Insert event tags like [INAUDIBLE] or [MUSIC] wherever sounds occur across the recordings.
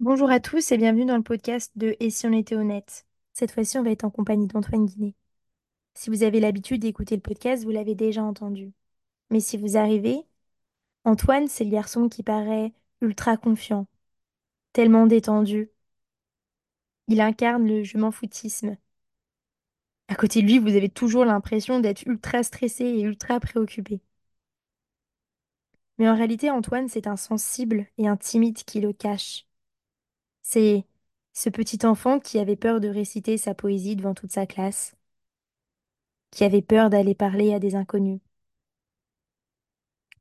Bonjour à tous et bienvenue dans le podcast de Et si on était honnête? Cette fois-ci, on va être en compagnie d'Antoine Guinet. Si vous avez l'habitude d'écouter le podcast, vous l'avez déjà entendu. Mais si vous arrivez, Antoine, c'est le garçon qui paraît ultra confiant, tellement détendu. Il incarne le je m'en foutisme. À côté de lui, vous avez toujours l'impression d'être ultra stressé et ultra préoccupé. Mais en réalité, Antoine, c'est un sensible et un timide qui le cache. C'est ce petit enfant qui avait peur de réciter sa poésie devant toute sa classe qui avait peur d'aller parler à des inconnus.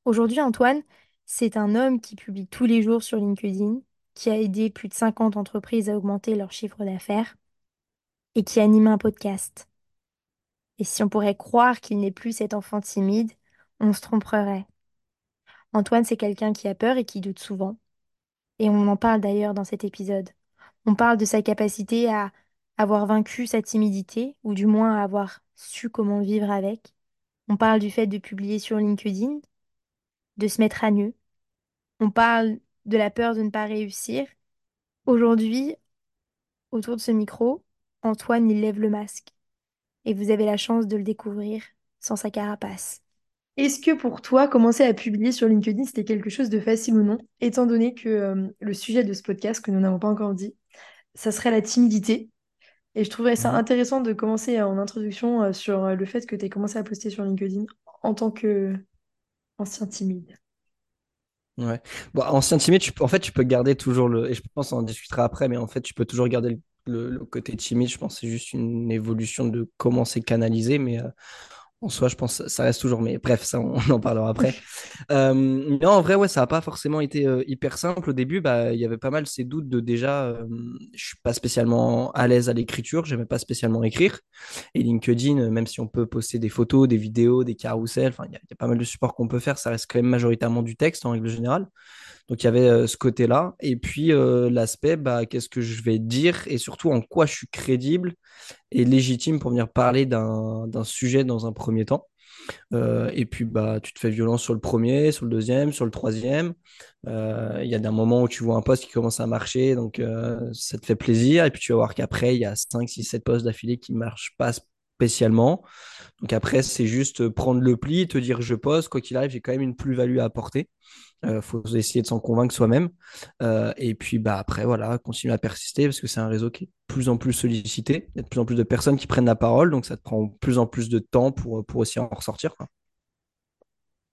Aujourd'hui, Antoine, c'est un homme qui publie tous les jours sur LinkedIn, qui a aidé plus de 50 entreprises à augmenter leur chiffre d'affaires et qui anime un podcast. Et si on pourrait croire qu'il n'est plus cet enfant timide, on se tromperait. Antoine, c'est quelqu'un qui a peur et qui doute souvent. Et on en parle d'ailleurs dans cet épisode. On parle de sa capacité à avoir vaincu sa timidité, ou du moins à avoir su comment vivre avec. On parle du fait de publier sur LinkedIn, de se mettre à nu. On parle de la peur de ne pas réussir. Aujourd'hui, autour de ce micro, Antoine, il lève le masque. Et vous avez la chance de le découvrir sans sa carapace. Est-ce que pour toi, commencer à publier sur LinkedIn, c'était quelque chose de facile ou non, étant donné que euh, le sujet de ce podcast, que nous n'avons pas encore dit, ça serait la timidité. Et je trouverais ça Mhm. intéressant de commencer en introduction euh, sur euh, le fait que tu aies commencé à poster sur LinkedIn en tant qu'ancien timide. Ouais. Bon, ancien timide, tu peux- en fait, tu peux garder toujours le. Et je pense qu'on en discutera après, mais en fait, tu peux toujours garder le, le- le côté timide. Je pense que c'est juste une évolution de comment c'est canalisé, mais euh, en soi, je pense que ça reste toujours. Mais bref, ça, on, en parlera après. [LAUGHS] Euh, mais en vrai, ouais, ça n'a pas forcément été euh, hyper simple. Au début, bah, il y avait pas mal ces doutes de déjà, euh, je suis pas spécialement à l'aise à l'écriture, j'aimais pas spécialement écrire. Et LinkedIn, euh, même si on peut poster des photos, des vidéos, des carousels, y, il y a pas mal de supports qu'on peut faire, ça reste quand même majoritairement du texte en règle générale. Donc il y avait euh, ce côté-là. Et puis euh, l'aspect, bah, qu'est-ce que je vais dire et surtout en quoi je suis crédible et légitime pour venir parler d'un d'un sujet dans un premier temps. Euh, et puis, bah, tu te fais violence sur le premier, sur le deuxième, sur le troisième. Euh, Il y a des moments où tu vois un poste qui commence à marcher, donc euh, ça te fait plaisir. Et puis, tu vas voir qu'après, il y a 5 6 7 postes d'affilée qui ne marchent pas spécialement. Donc, après, c'est juste prendre le pli, te dire je pose, quoi qu'il arrive, j'ai quand même une plus-value à apporter. Il faut essayer de s'en convaincre soi-même. Euh, et puis bah, après, voilà, continuer à persister parce que c'est un réseau qui est de plus en plus sollicité. Il y a de plus en plus de personnes qui prennent la parole, donc ça te prend de plus en plus de temps pour, pour aussi en ressortir.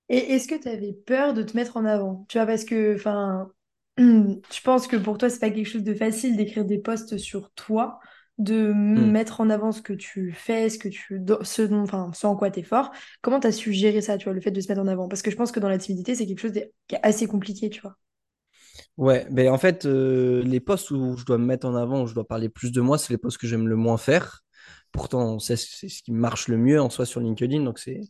Et est-ce que tu avais peur de te mettre en avant? Tu vois, parce que, enfin, [CLEARS THROAT] je pense que pour toi, c'est pas quelque chose de facile d'écrire des posts sur toi, de Hmm. mettre en avant ce que tu fais, ce que tu, ce dont, enfin, ce en quoi tu es fort. Comment tu as su gérer ça, tu vois, le fait de se mettre en avant? Parce que je pense que dans la timidité, c'est quelque chose de- qui est assez compliqué, tu vois. Ouais, ben en fait, euh, les postes où je dois me mettre en avant, où je dois parler plus de moi, c'est les postes que j'aime le moins faire. Pourtant, c'est ce qui marche le mieux en soi sur LinkedIn, donc c'est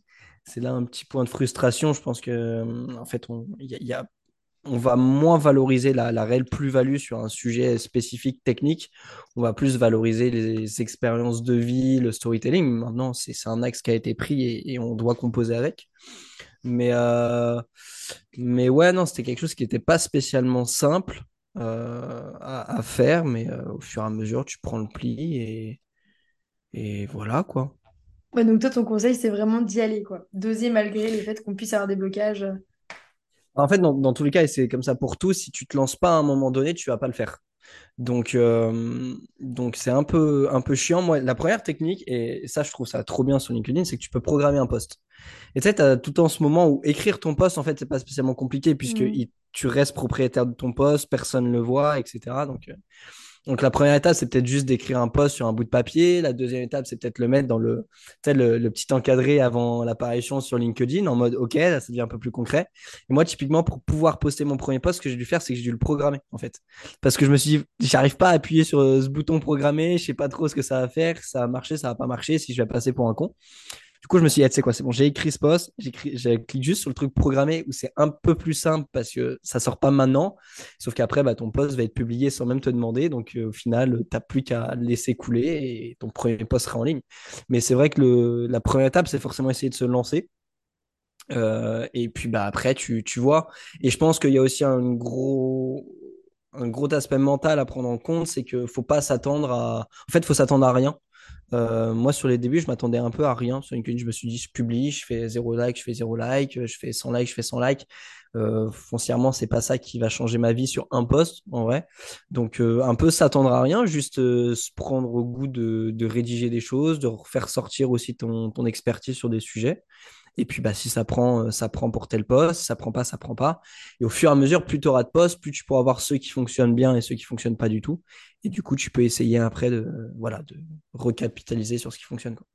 c'est là un petit point de frustration. Je pense que en fait, y il y a- on va moins valoriser la, réelle plus-value sur un sujet spécifique technique. On va plus valoriser les expériences de vie, le storytelling. Maintenant, c'est un axe qui a été pris et, on doit composer avec. Mais, euh, mais ouais, non, c'était quelque chose qui n'était pas spécialement simple euh, à, faire, mais euh, au fur et à mesure, tu prends le pli et, et voilà quoi. Ouais, donc toi, ton conseil, c'est vraiment d'y aller, quoi. D'oser malgré le fait qu'on puisse avoir des blocages. En fait, dans, dans tous les cas, et c'est comme ça pour tout, si tu te lances pas à un moment donné, tu vas pas le faire. Donc, euh, donc c'est un peu, un peu chiant. Moi, la première technique, et ça, je trouve ça trop bien sur LinkedIn, c'est que tu peux programmer un post. Et tu sais, tu as tout en ce moment où écrire ton post, en fait, c'est pas spécialement compliqué puisque Mm. il- tu restes propriétaire de ton post, personne ne le voit, etc. Donc, euh, donc la première étape, c'est peut-être juste d'écrire un post sur un bout de papier. La deuxième étape, c'est peut-être le mettre dans le, le petit encadré avant l'apparition sur LinkedIn en mode OK, là, ça devient un peu plus concret. Et moi, typiquement, pour pouvoir poster mon premier post, ce que j'ai dû faire, c'est que j'ai dû le programmer, en fait. Parce que je me suis dit, j'arrive pas à appuyer sur euh, ce bouton programmer, je sais pas trop ce que ça va faire, ça va marcher, ça va pas marcher, si je vais passer pour un con. Du coup, je me suis dit, ah, tu sais quoi, c'est bon, j'ai écrit ce post, j'ai cliqué juste sur le truc programmé où c'est un peu plus simple parce que ça sort pas maintenant. Sauf qu'après, bah, ton post va être publié sans même te demander. Donc, euh, au final, tu n'as plus qu'à laisser couler et ton premier post sera en ligne. Mais c'est vrai que le, la première étape, c'est forcément essayer de se lancer. Euh, et puis bah, après, tu, tu vois. Et je pense qu'il y a aussi un gros, un gros aspect mental à prendre en compte, c'est qu'il faut pas s'attendre à. En fait, faut s'attendre à rien. Euh, moi, sur les débuts, je m'attendais un peu à rien. Sur LinkedIn, je me suis dit, je publie, je fais zéro like, je fais zéro like, je fais 100 like, je fais 100 like. Euh, foncièrement, c'est pas ça qui va changer ma vie sur un post, en vrai. Donc, euh, un peu s'attendre à rien, juste se prendre au goût de, rédiger des choses, de faire sortir aussi ton expertise sur des sujets. Et puis, bah, si ça prend, euh, ça prend pour tel poste. Si ça prend pas, ça prend pas. Et au fur et à mesure, plus tu auras de postes, plus tu pourras avoir ceux qui fonctionnent bien et ceux qui fonctionnent pas du tout. Et du coup, tu peux essayer après de, euh, voilà, de recapitaliser sur ce qui fonctionne, quoi.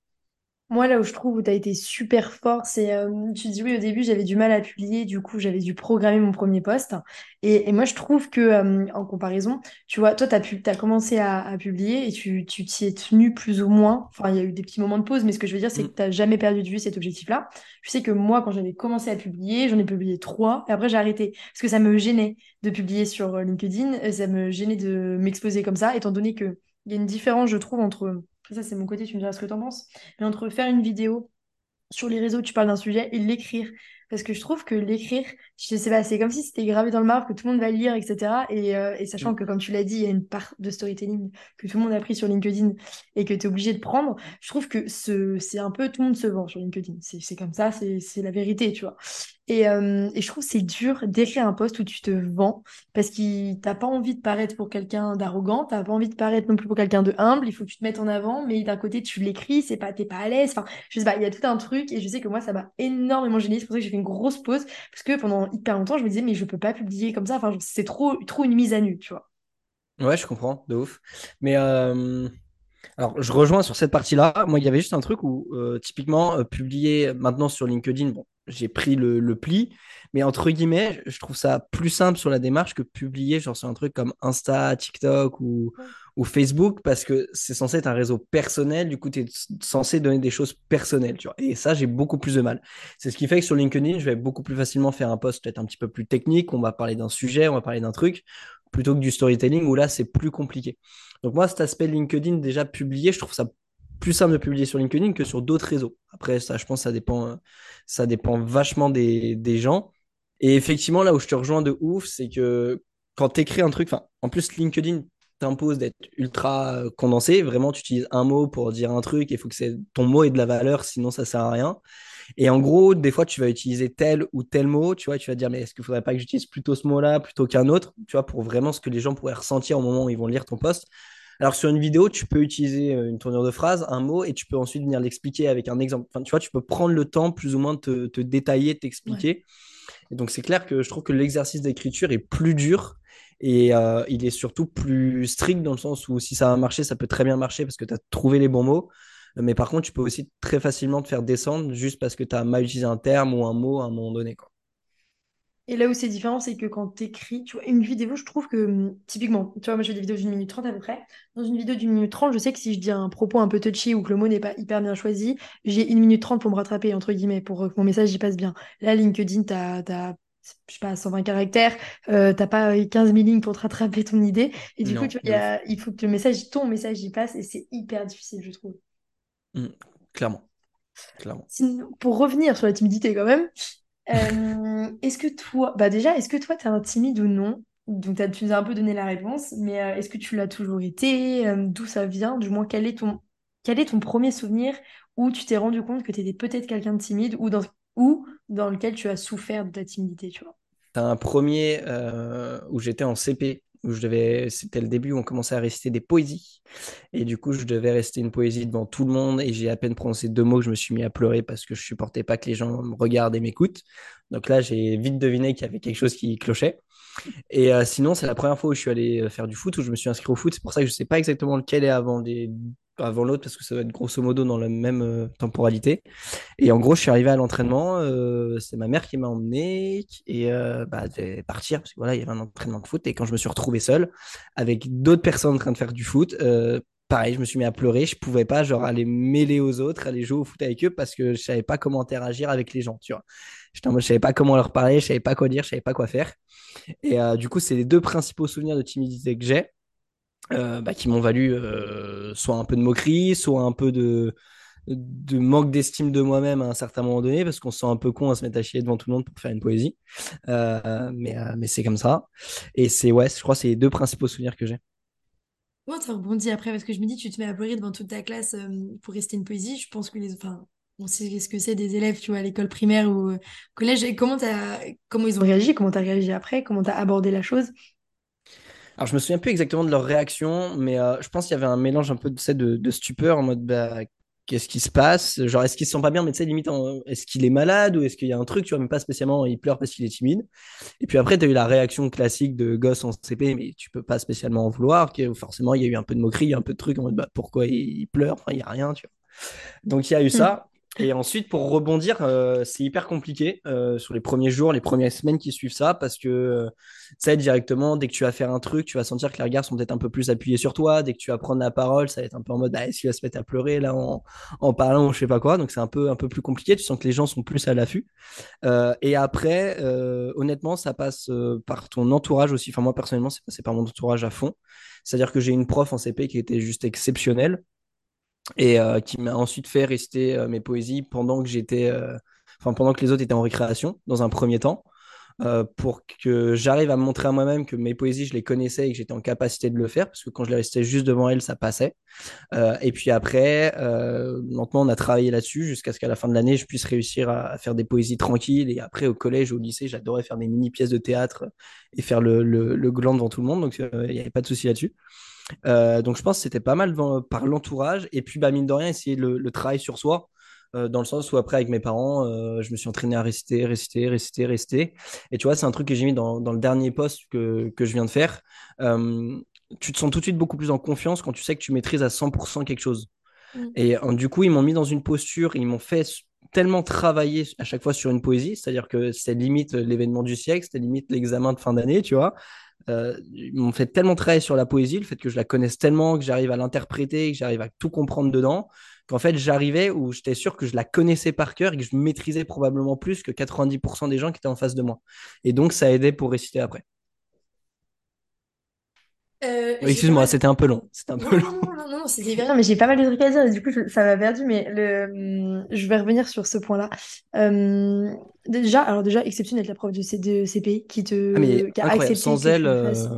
Moi, là où je trouve où tu as été super fort, c'est, euh, tu dis oui, au début, j'avais du mal à publier, du coup, j'avais dû programmer mon premier post. Et, et moi, je trouve que, euh, en comparaison, tu vois, toi, tu as, pu, t'as commencé à, à publier et tu, tu t'y es tenu plus ou moins. Enfin, il y a eu des petits moments de pause, mais ce que je veux dire, c'est que Mm. tu n'as jamais perdu de vue cet objectif-là. Je sais que moi, quand j'avais commencé à publier, j'en ai publié trois, et après, j'ai arrêté. Parce que ça me gênait de publier sur euh, LinkedIn, ça me gênait de m'exposer comme ça, étant donné que il y a une différence, je trouve, entre... Ça, c'est mon côté, tu me diras ce que tu en penses mais entre faire une vidéo sur les réseaux, tu parles d'un sujet, et l'écrire. Parce que je trouve que l'écrire, je sais pas, c'est comme si c'était gravé dans le marbre, que tout le monde va le lire, etc. Et, euh, et sachant Mm. que, comme tu l'as dit, il y a une part de storytelling que tout le monde a pris sur LinkedIn et que tu es obligé de prendre, je trouve que ce, c'est un peu tout le monde se vend sur LinkedIn. C'est c'est comme ça, c'est c'est la vérité, tu vois. Et, euh, et je trouve que c'est dur d'écrire un post où tu te vends parce que t'as pas envie de paraître pour quelqu'un d'arrogant, t'as pas envie de paraître non plus pour quelqu'un de humble, il faut que tu te mettes en avant, mais d'un côté tu l'écris, c'est pas, t'es pas à l'aise, enfin, je sais pas, il y a tout un truc et je sais que moi ça m'a énormément gênée, c'est pour ça que j'ai fait grosse pause parce que pendant hyper longtemps je me disais mais je peux pas publier comme ça, enfin c'est trop, trop une mise à nu, tu vois. Ouais, je comprends, de ouf. Mais euh, Alors, je rejoins sur cette partie-là. Moi, il y avait juste un truc où, euh, typiquement, euh, publier maintenant sur LinkedIn, bon, j'ai pris le, le pli, mais entre guillemets, je trouve ça plus simple sur la démarche que publier genre sur un truc comme Insta, TikTok ou, ou Facebook, parce que c'est censé être un réseau personnel, du coup, tu es censé donner des choses personnelles, tu vois. Et ça, j'ai beaucoup plus de mal. C'est ce qui fait que sur LinkedIn, je vais beaucoup plus facilement faire un post peut-être un petit peu plus technique, on va parler d'un sujet, on va parler d'un truc, plutôt que du storytelling, où là, c'est plus compliqué. Donc moi, cet aspect LinkedIn déjà publié, je trouve ça plus simple de publier sur LinkedIn que sur d'autres réseaux. Après, ça, je pense, ça dépend, ça dépend vachement des, gens. Et effectivement, là où je te rejoins de ouf, c'est que quand tu écris un truc, en plus, LinkedIn t'impose d'être ultra euh, condensé. Vraiment, tu utilises un mot pour dire un truc, il faut que ton mot ait de la valeur, sinon ça sert à rien. Et en gros, des fois, tu vas utiliser tel ou tel mot, tu vois, tu vas dire, mais est-ce qu'il ne faudrait pas que j'utilise plutôt ce mot-là plutôt qu'un autre, tu vois, pour vraiment ce que les gens pourraient ressentir au moment où ils vont lire ton post. Alors sur une vidéo, tu peux utiliser euh, une tournure de phrase, un mot, et tu peux ensuite venir l'expliquer avec un exemple. Enfin, tu vois, tu peux prendre le temps plus ou moins de te, te détailler, Ouais. t'expliquer. Et donc c'est clair que je trouve que l'exercice d'écriture est plus dur et euh, il est surtout plus strict dans le sens où si ça va marcher, ça peut très bien marcher parce que tu as trouvé les bons mots. Mais par contre, tu peux aussi très facilement te faire descendre juste parce que tu as mal utilisé un terme ou un mot à un moment donné. Quoi. Et là où c'est différent, c'est que quand t'écris, tu vois, une vidéo, je trouve que, hum, typiquement, tu vois, moi je fais des vidéos d'une minute trente à peu près. Dans une vidéo d'une minute trente, je sais que si je dis un propos un peu touchy ou que le mot n'est pas hyper bien choisi, j'ai une minute trente pour me rattraper, entre guillemets, pour que mon message y passe bien. Là, LinkedIn, t'as, t'as, je sais pas, 120 caractères, euh, t'as pas 15 000 lignes pour te rattraper ton idée. Et du coup, tu vois, il de y ouf. a- il faut que le message, ton message y passe et c'est hyper difficile, je trouve. Mm, clairement, clairement. Sinon, pour revenir sur la timidité quand même, Euh, est-ce que toi, bah déjà, est-ce que toi, t'es un timide ou non? Donc, tu nous as un peu donné la réponse, mais euh, est-ce que tu l'as toujours été? Euh, d'où ça vient? Du moins, quel est ton, premier souvenir où tu t'es rendu compte que tu étais peut-être quelqu'un de timide ou dans, ou dans lequel tu as souffert de ta timidité, tu vois? T'as un premier où j'étais en CP, où je devais, c'était le début où on commençait à réciter des poésies. Et du coup, je devais réciter une poésie devant tout le monde et j'ai à peine prononcé deux mots que je me suis mis à pleurer parce que je supportais pas que les gens me regardent et m'écoutent. Donc là, j'ai vite deviné qu'il y avait quelque chose qui clochait. Et euh, sinon, c'est la première fois où je suis allé euh, faire du foot, où je me suis inscrit au foot. C'est pour ça que je sais pas exactement lequel est avant les... avant l'autre parce que ça va être grosso modo dans la même euh, temporalité. Et en gros, je suis arrivé à l'entraînement, euh, c'est ma mère qui m'a emmené et euh, bah, je devais partir parce que voilà, il y avait un entraînement de foot. Et quand je me suis retrouvé seul avec d'autres personnes en train de faire du foot, euh, pareil, je me suis mis à pleurer. Je pouvais pas genre aller mêler aux autres, aller jouer au foot avec eux parce que je savais pas comment interagir avec les gens, tu vois. J'étais je savais pas comment leur parler, je savais pas quoi dire, je savais pas quoi faire. Et du coup, c'est les deux principaux souvenirs de timidité que j'ai, euh, bah, qui m'ont valu euh, soit un peu de moquerie, soit un peu de manque d'estime de moi-même à un certain moment donné, parce qu'on se sent un peu con à se mettre à chier devant tout le monde pour faire une poésie. Euh, mais c'est comme ça. Et c'est, ouais, je crois c'est les deux principaux souvenirs que j'ai. Moi, tu rebondis après parce que je me dis, tu te mets à pleurer devant toute ta classe pour réciter une poésie. Je pense que les, enfin, on sait ce que c'est des élèves, tu vois, à l'école primaire ou au collège. Et comment t'as, comment ils ont réagi, comment t'as réagi après, comment t'as abordé la chose? Alors, je me souviens plus exactement de leur réaction, mais euh, je pense qu'il y avait un mélange un peu de, de, de stupeur en mode bah, qu'est-ce qui se passe? Genre, est-ce qu'ils se sent pas bien, mais tu sais, limite, en- est-ce qu'il est malade ou est-ce qu'il y a un truc, tu vois, même pas spécialement, il pleure parce qu'il est timide. Et puis après, tu as eu la réaction classique de gosse en CP, mais tu peux pas spécialement en vouloir, que forcément, il y a eu un peu de moquerie, un peu de trucs en mode bah, pourquoi il, il pleure? Enfin, il y a rien, tu vois. Donc il y a eu Hmm. ça. Et ensuite, pour rebondir, euh, c'est hyper compliqué euh, sur les premiers jours, les premières semaines qui suivent ça, parce que, euh, sais, directement, dès que tu vas faire un truc, tu vas sentir que les regards sont peut-être un peu plus appuyés sur toi. Dès que tu vas prendre la parole, ça va être un peu en mode, ah, est-ce qu'il va se mettre à pleurer là en, en parlant ou je sais pas quoi. Donc c'est un peu, un peu plus compliqué. Tu sens que les gens sont plus à l'affût. Euh, et après, honnêtement, ça passe par ton entourage aussi. Enfin, moi, personnellement, c'est passé par mon entourage à fond. C'est-à-dire que j'ai une prof en CP qui était juste exceptionnelle et euh, qui m'a ensuite fait rester euh, mes poésies pendant que j'étais, euh, enfin pendant que les autres étaient en récréation, dans un premier temps, euh, pour que j'arrive à me montrer à moi-même que mes poésies, je les connaissais et que j'étais en capacité de le faire, parce que quand je les restais juste devant elle, ça passait. Euh, et puis après, euh, lentement, on a travaillé là-dessus jusqu'à ce qu'à la fin de l'année, je puisse réussir à, à faire des poésies tranquilles. Et après, au collège, au lycée, j'adorais faire des mini pièces de théâtre et faire le, le, le gland devant tout le monde, donc il n'y avait pas de souci là-dessus. Euh, donc je pense que c'était pas mal dans- par l'entourage. Et puis, bah, mine de rien, essayer le, le travail sur soi. euh, dans le sens où après, avec mes parents, euh, je me suis entraîné à réciter, réciter, réciter, réciter. Et tu vois, c'est un truc que j'ai mis dans, dans le dernier post que, que je viens de faire. Tu te sens tout de suite beaucoup plus en confiance quand tu sais que tu maîtrises à 100% quelque chose. Hmm. Et du coup, ils m'ont mis dans une posture, ils m'ont fait tellement travailler à chaque fois sur une poésie, c'est-à-dire que c'était limite l'événement du siècle, c'était limite l'examen de fin d'année, tu vois. Euh, ils m'ont fait tellement travailler sur la poésie, le fait que je la connaisse tellement, que j'arrive à l'interpréter, que j'arrive à tout comprendre dedans, qu'en fait j'arrivais où j'étais sûr que je la connaissais par cœur et que je maîtrisais probablement plus que 90% des gens qui étaient en face de moi. Et donc ça aidait pour réciter après. Euh, Excuse-moi, c'était un peu long. C'était un Non, peu long. non, non, non, non, non, c'était [LAUGHS] hyper bien, mais j'ai pas mal de trucs à dire et du coup, je- ça m'a perdu, mais le, hum, je vais revenir sur ce point-là. Euh, déjà, alors déjà, exceptionnel la prof de, C- de CPI qui Ah mais te, qui a incroyable, accepté sans elle, euh,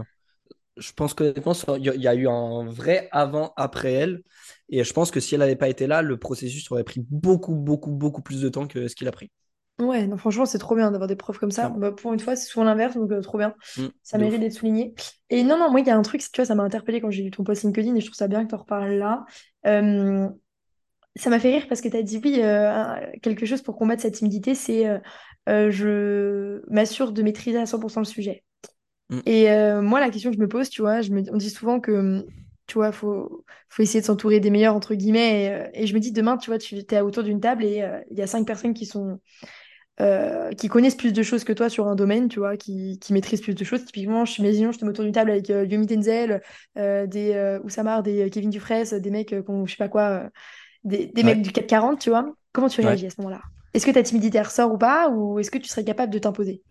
je pense que il y, y a eu un vrai avant-après elle. Et je pense que si elle n'avait pas été là, le processus aurait pris beaucoup, beaucoup, beaucoup plus de temps que ce qu'il a pris, Ouais, non, franchement, c'est trop bien d'avoir des profs comme ça. Bah, pour une fois, c'est souvent l'inverse, donc euh, trop bien. Mm, Ça mérite d'être souligné. Et non, non, moi, il y a un truc, tu vois, ça m'a interpellé quand j'ai lu ton post LinkedIn et je trouve ça bien que tu en reparles là. Euh, Ça m'a fait rire parce que tu as dit oui, euh, quelque chose pour combattre cette timidité, c'est euh, je m'assure de maîtriser à 100% le sujet. Mm, Et moi, la question que je me pose, tu vois, je me, on dit souvent que, tu vois, faut, faut essayer de s'entourer des meilleurs, entre guillemets. Et, et je me dis, demain, tu vois, tu es autour d'une table et euh, il y a cinq personnes qui sont, euh, qui connaissent plus de choses que toi sur un domaine, tu vois, qui, qui maîtrisent plus de choses. Typiquement, je, imaginons, je te mets autour d'une table avec euh, Yomi Denzel, euh, des euh, Oussama, des Kevin Dufresne, des mecs, qu'on- je sais pas quoi. des, mecs du 440, tu vois, comment tu ouais. réagis à ce moment-là? Est-ce que ta timidité ressort ou pas, ou est-ce que tu serais capable de t'imposer?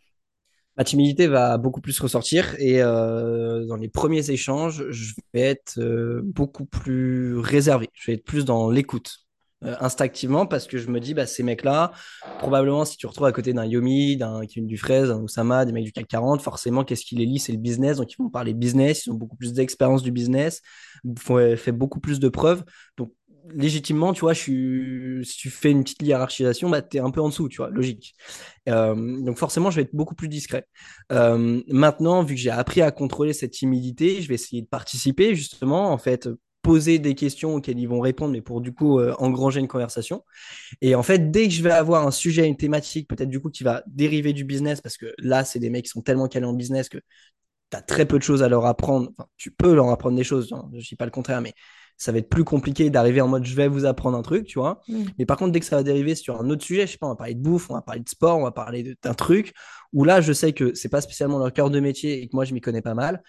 Ma timidité va beaucoup plus ressortir et dans les premiers échanges, je vais être beaucoup plus réservé. Je vais être plus dans l'écoute. Euh, instinctivement parce que je me dis bah ces mecs-là probablement si tu retrouves à côté d'un Yomi d'un Kevin Dufresne d'un Oussama des mecs du CAC 40 forcément qu'est-ce qui les lie? C'est le business. Donc ils vont parler business. Ils ont beaucoup plus d'expérience du business. Font fait beaucoup plus de preuves. Donc légitimement tu vois je suis si tu fais une petite hiérarchisation bah t'es un peu en dessous tu vois logique. Euh, donc forcément, je vais être beaucoup plus discret. Euh, maintenant, vu que j'ai appris à contrôler cette timidité, je vais essayer de participer justement, en fait, poser des questions auxquelles ils vont répondre, mais pour du coup euh, engranger une conversation. Et en fait, dès que je vais avoir un sujet, une thématique, peut-être du coup qui va dériver du business, parce que là, c'est des mecs qui sont tellement calés en business que tu as très peu de choses à leur apprendre. Enfin, tu peux leur apprendre des choses, hein, je ne dis pas le contraire, mais ça va être plus compliqué d'arriver en mode je vais vous apprendre un truc, tu vois. Mm. Mais par contre, dès que ça va dériver sur un autre sujet, je sais pas, on va parler de bouffe, on va parler de sport, on va parler d'un truc, où là, je sais que c'est pas spécialement leur cœur de métier et que moi, je m'y connais pas mal.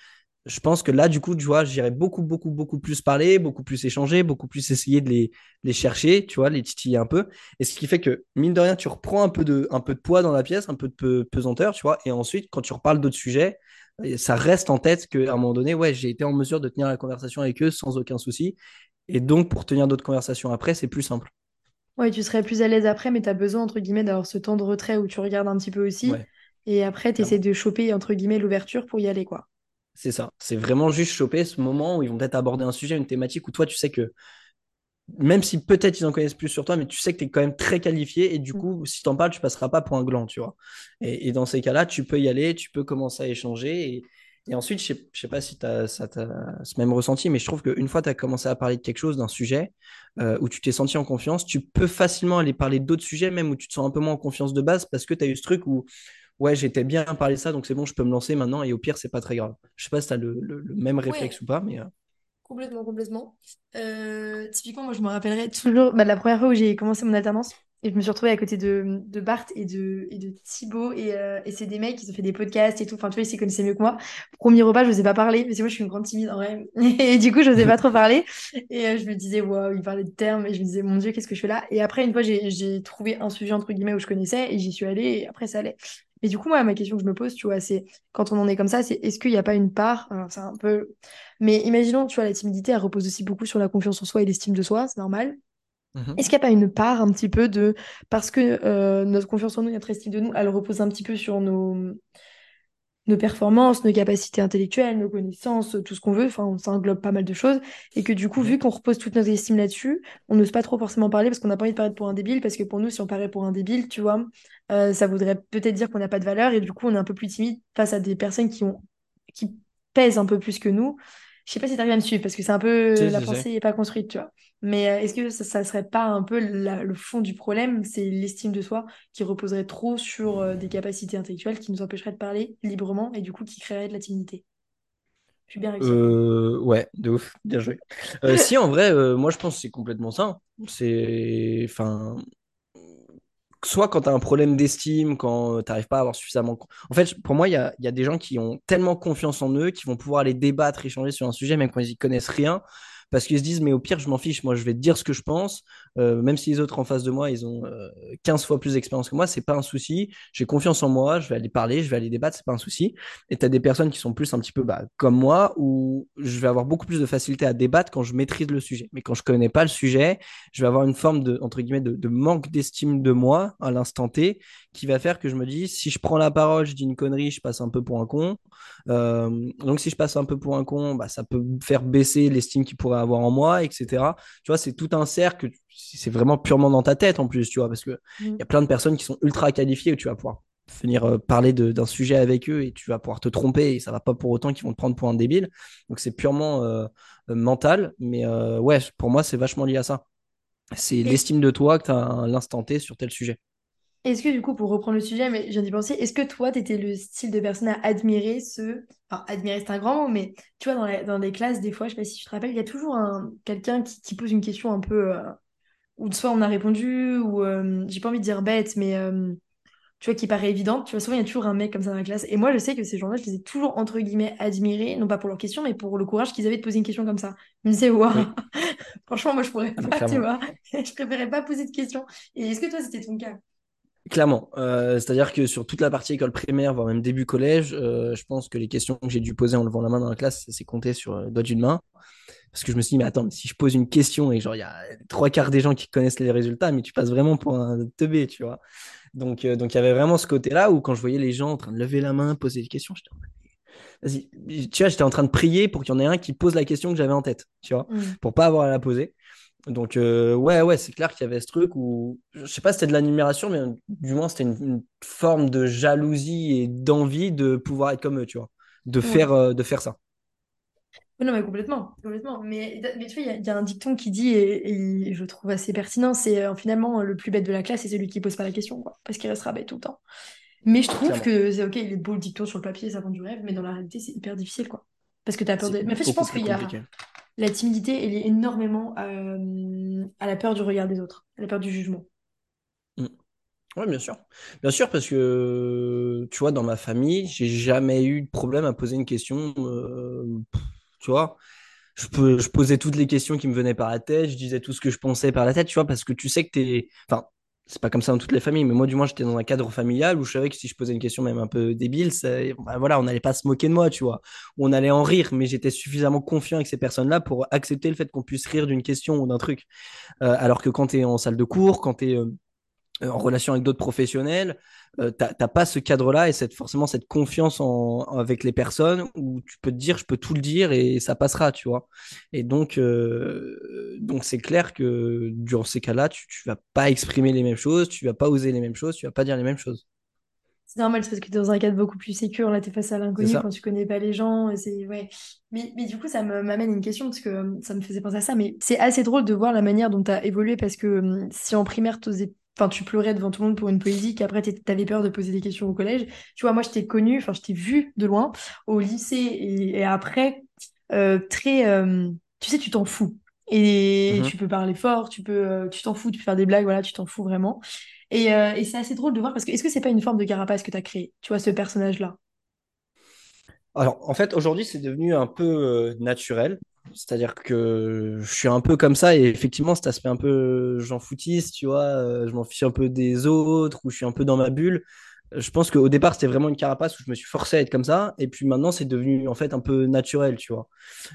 Je pense que là, du coup, tu vois, j'irai beaucoup, beaucoup, beaucoup plus parler, beaucoup plus échanger, beaucoup plus essayer de les, les chercher, tu vois, les titiller un peu. Et ce qui fait que, mine de rien, tu reprends un peu de, un peu de poids dans la pièce, un peu de pe- pesanteur, tu vois. Et ensuite, quand tu reparles d'autres sujets, et ça reste en tête qu'à un moment donné, ouais, j'ai été en mesure de tenir la conversation avec eux sans aucun souci. Et donc, pour tenir d'autres conversations après, c'est plus simple. Ouais, tu serais plus à l'aise après, mais tu as besoin, entre guillemets, d'avoir ce temps de retrait où tu regardes un petit peu aussi. Ouais, Et après, tu essaies de choper, entre guillemets, l'ouverture pour y aller, quoi. C'est ça. C'est vraiment juste choper ce moment où ils vont peut-être aborder un sujet, une thématique où toi, tu sais que même si peut-être ils en connaissent plus sur toi, mais tu sais que tu es quand même très qualifié et du Mm. coup, si t'en parles, tu passeras pas pour un gland, tu vois. Et, et dans ces cas-là, tu peux y aller, tu peux commencer à échanger. Et, et ensuite, je sais, je sais pas si tu as ça ce même ressenti, mais je trouve qu'une fois que tu as commencé à parler de quelque chose, d'un sujet euh, où tu t'es senti en confiance, tu peux facilement aller parler d'autres sujets, même où tu te sens un peu moins en confiance de base, parce que tu as eu ce truc où, ouais, j'étais bien à parler de ça, donc c'est bon, je peux me lancer maintenant, et au pire, c'est pas très grave. Je sais pas si tu as le, le- le même réflexe Ouais, ou pas, mais euh, Complètement, complètement. Euh, typiquement, moi, je me rappellerai toujours bah, de la première fois où j'ai commencé mon alternance. Et je me suis retrouvée à côté de, de Bart et de, et de Thibaut. Et, euh, et c'est des mecs qui ont fait des podcasts et tout. Enfin, tu vois, ils s'y connaissaient mieux que moi. Premier repas, je n'osais pas parler. Mais c'est moi, je suis une grande timide en vrai. [LAUGHS] Et du coup, je n'osais pas trop parler. Et euh, je me disais, waouh, ils parlaient de termes. Et je me disais, mon Dieu, qu'est-ce que je fais là? Et après, une fois, j'ai trouvé un sujet, entre guillemets, où je connaissais. Et j'y suis allée. Et après, ça allait. Mais du coup, moi, ma question que je me pose, tu vois, c'est quand on en est comme ça, c'est est-ce qu'il n'y a pas une part, alors c'est un peu mais imaginons, tu vois, la timidité, elle repose aussi beaucoup sur la confiance en soi et l'estime de soi, c'est normal. Mhm. Est-ce qu'il n'y a pas une part un petit peu de... Parce que euh, notre confiance en nous, notre estime de nous, elle repose un petit peu sur nos, nos performances, nos capacités intellectuelles, nos connaissances, tout ce qu'on veut, enfin, ça englobe pas mal de choses, et que du coup, vu qu'on repose toute notre estime là-dessus, on n'ose pas trop forcément parler parce qu'on n'a pas envie de paraître pour un débile, parce que pour nous, si on paraît pour un débile, tu vois, euh, ça voudrait peut-être dire qu'on n'a pas de valeur, et du coup, on est un peu plus timide face à des personnes qui ont... qui pèsent un peu plus que nous. Je sais pas si tu arrives à me suivre, parce que c'est un peu... Si, La si, pensée n'est pas construite, tu vois. Mais euh, est-ce que ça, ça serait pas un peu la- le fond du problème, c'est l'estime de soi qui reposerait trop sur euh, des capacités intellectuelles qui nous empêcheraient de parler librement et du coup qui créerait de la timidité. Je suis bien réussi. hein. Euh, ouais, de ouf, bien joué. Euh, [LAUGHS] si, en vrai, euh, moi je pense que c'est complètement ça. C'est, enfin, soit quand tu un problème d'estime, quand tu n'arrives pas à avoir suffisamment. En fait, pour moi, il y a, y a des gens qui ont tellement confiance en eux, qui vont pouvoir aller débattre, échanger sur un sujet, même quand ils y connaissent rien, parce qu'ils se disent, mais au pire, je m'en fiche, moi je vais dire ce que je pense, Euh, même si les autres en face de moi, ils ont euh, 15 fois plus d'expérience que moi, c'est pas un souci. J'ai confiance en moi, je vais aller parler, je vais aller débattre, c'est pas un souci. Et tu as des personnes qui sont plus un petit peu bah, comme moi, où je vais avoir beaucoup plus de facilité à débattre quand je maîtrise le sujet. Mais quand je connais pas le sujet, je vais avoir une forme de, entre guillemets, de manque d'estime de moi à l'instant T qui va faire que je me dis, si je prends la parole, je dis une connerie, je passe un peu pour un con. Euh, donc si je passe un peu pour un con, bah, ça peut faire baisser l'estime qu'il pourrait avoir en moi, etc. Tu vois, c'est tout un cercle, c'est vraiment purement dans ta tête en plus, tu vois, parce qu'il y Mm. a plein de personnes qui sont ultra qualifiées où tu vas pouvoir venir euh, parler d'un sujet avec eux et tu vas pouvoir te tromper et ça va pas pour autant qu'ils vont te prendre pour un débile. Donc c'est purement euh, mental, mais euh, ouais, pour moi c'est vachement lié à ça. C'est l'estime de toi que tu as à l'instant T sur tel sujet. Est-ce que du coup, pour reprendre le sujet, mais j'ai d'y penser, est-ce que toi, tu étais le style de personne à admirer ce... Enfin, admirer, c'est un grand mot, mais tu vois, dans, la- dans les classes, des fois, je sais pas si tu te rappelles, il y a toujours un... quelqu'un qui, qui pose une question un peu... euh, Ou soit on a répondu, ou euh, j'ai pas envie de dire bête, mais... euh, tu vois, qui paraît évidente. Tu vois, souvent, il y a toujours un mec comme ça dans la classe. Et moi, je sais que ces gens-là, je les ai toujours, entre guillemets, admirés, non pas pour leurs questions, mais pour le courage qu'ils avaient de poser une question comme ça. Je me disais, waouh, Oui, [LAUGHS] franchement, moi, je pourrais ah, pas, tu vois. [LAUGHS] Je préférais pas poser de questions. Et est-ce que toi, c'était ton cas? Clairement. Euh, c'est-à-dire que sur toute la partie école primaire, voire même début collège, euh, je pense que les questions que j'ai dû poser en levant la main dans la classe, c'est compté sur le doigt d'une main. Parce que je me suis dit, mais attends, mais si je pose une question et genre, il y a trois quarts des gens qui connaissent les résultats, mais tu passes vraiment pour un teubé, tu vois. Donc, euh, donc il y avait vraiment ce côté-là où quand je voyais les gens en train de lever la main, poser des questions, j'étais vas-y, tu vois, j'étais en train de prier pour qu'il y en ait un qui pose la question que j'avais en tête, tu vois, Hmm. pour pas avoir à la poser. Donc, euh, ouais, ouais, c'est clair qu'il y avait ce truc où, je sais pas si c'était de l'admiration, mais du moins, c'était une, une forme de jalousie et d'envie de pouvoir être comme eux, tu vois, de Ouais. faire, euh, de faire ça. Non, mais complètement, complètement. Mais, mais tu vois, il y, a il y a un dicton qui dit, et, et je trouve assez pertinent, c'est euh, finalement le plus bête de la classe, c'est celui qui pose pas la question, quoi, parce qu'il restera bête tout le temps. Mais je trouve Clairement. que c'est ok, il est beau le dicton sur le papier, ça vend du rêve, mais dans la réalité, c'est hyper difficile, quoi. Parce que t'as peur C'est de... Mais en fait, je pense qu'il y a. la timidité, est énormément euh, à la peur du regard des autres, à la peur du jugement. Mm. Ouais, bien sûr. Bien sûr, parce que, tu vois, dans ma famille, j'ai jamais eu de problème à poser une question. euh, tu vois, je, posais toutes les questions qui me venaient par la tête, je disais tout ce que je pensais par la tête, tu vois, parce que tu sais que t'es. Enfin, c'est pas comme ça dans toutes les familles, mais moi, du moins, j'étais dans un cadre familial où je savais que si je posais une question même un peu débile, ça, bah, voilà, on n'allait pas se moquer de moi, tu vois. On allait en rire, mais j'étais suffisamment confiant avec ces personnes-là pour accepter le fait qu'on puisse rire d'une question ou d'un truc. Euh, alors que quand tu es en salle de cours, quand tu es euh, en relation avec d'autres professionnels, euh, t'as pas ce cadre-là et cette, forcément cette confiance en, avec les personnes où tu peux te dire, je peux tout le dire et ça passera, tu vois. Et donc, euh, donc c'est clair que durant ces cas-là, tu, tu vas pas exprimer les mêmes choses, tu vas pas oser les mêmes choses, tu vas pas dire les mêmes choses. C'est normal, c'est parce que tu es dans un cadre beaucoup plus sécur. Là, tu es face à l'inconnu quand tu connais pas les gens. C'est, ouais. Mais, mais du coup, ça m'amène une question parce que euh, ça me faisait penser à ça. Mais c'est assez drôle de voir la manière dont tu as évolué parce que euh, si en primaire, t'osais- enfin, tu pleurais devant tout le monde pour une poésie, qu'après, tu avais peur de poser des questions au collège. Tu vois, moi, je t'ai connue, enfin, je t'ai vue de loin au lycée et, et après, euh, très. euh, tu sais, tu t'en fous. Et Mhm. tu peux parler fort, tu peux, euh, tu t'en fous, tu peux faire des blagues, voilà, tu t'en fous vraiment. Et, et c'est assez drôle de voir parce que est-ce que c'est pas une forme de carapace que tu as créé, tu vois, ce personnage-là? Alors, en fait, aujourd'hui, c'est devenu un peu naturel. C'est-à-dire que je suis un peu comme ça et effectivement, cet aspect un peu j'en foutiste, tu vois, euh, je m'en fiche un peu des autres ou je suis un peu dans ma bulle. Je pense qu'au départ, c'était vraiment une carapace où je me suis forcé à être comme ça et puis maintenant, c'est devenu en fait un peu naturel, tu vois.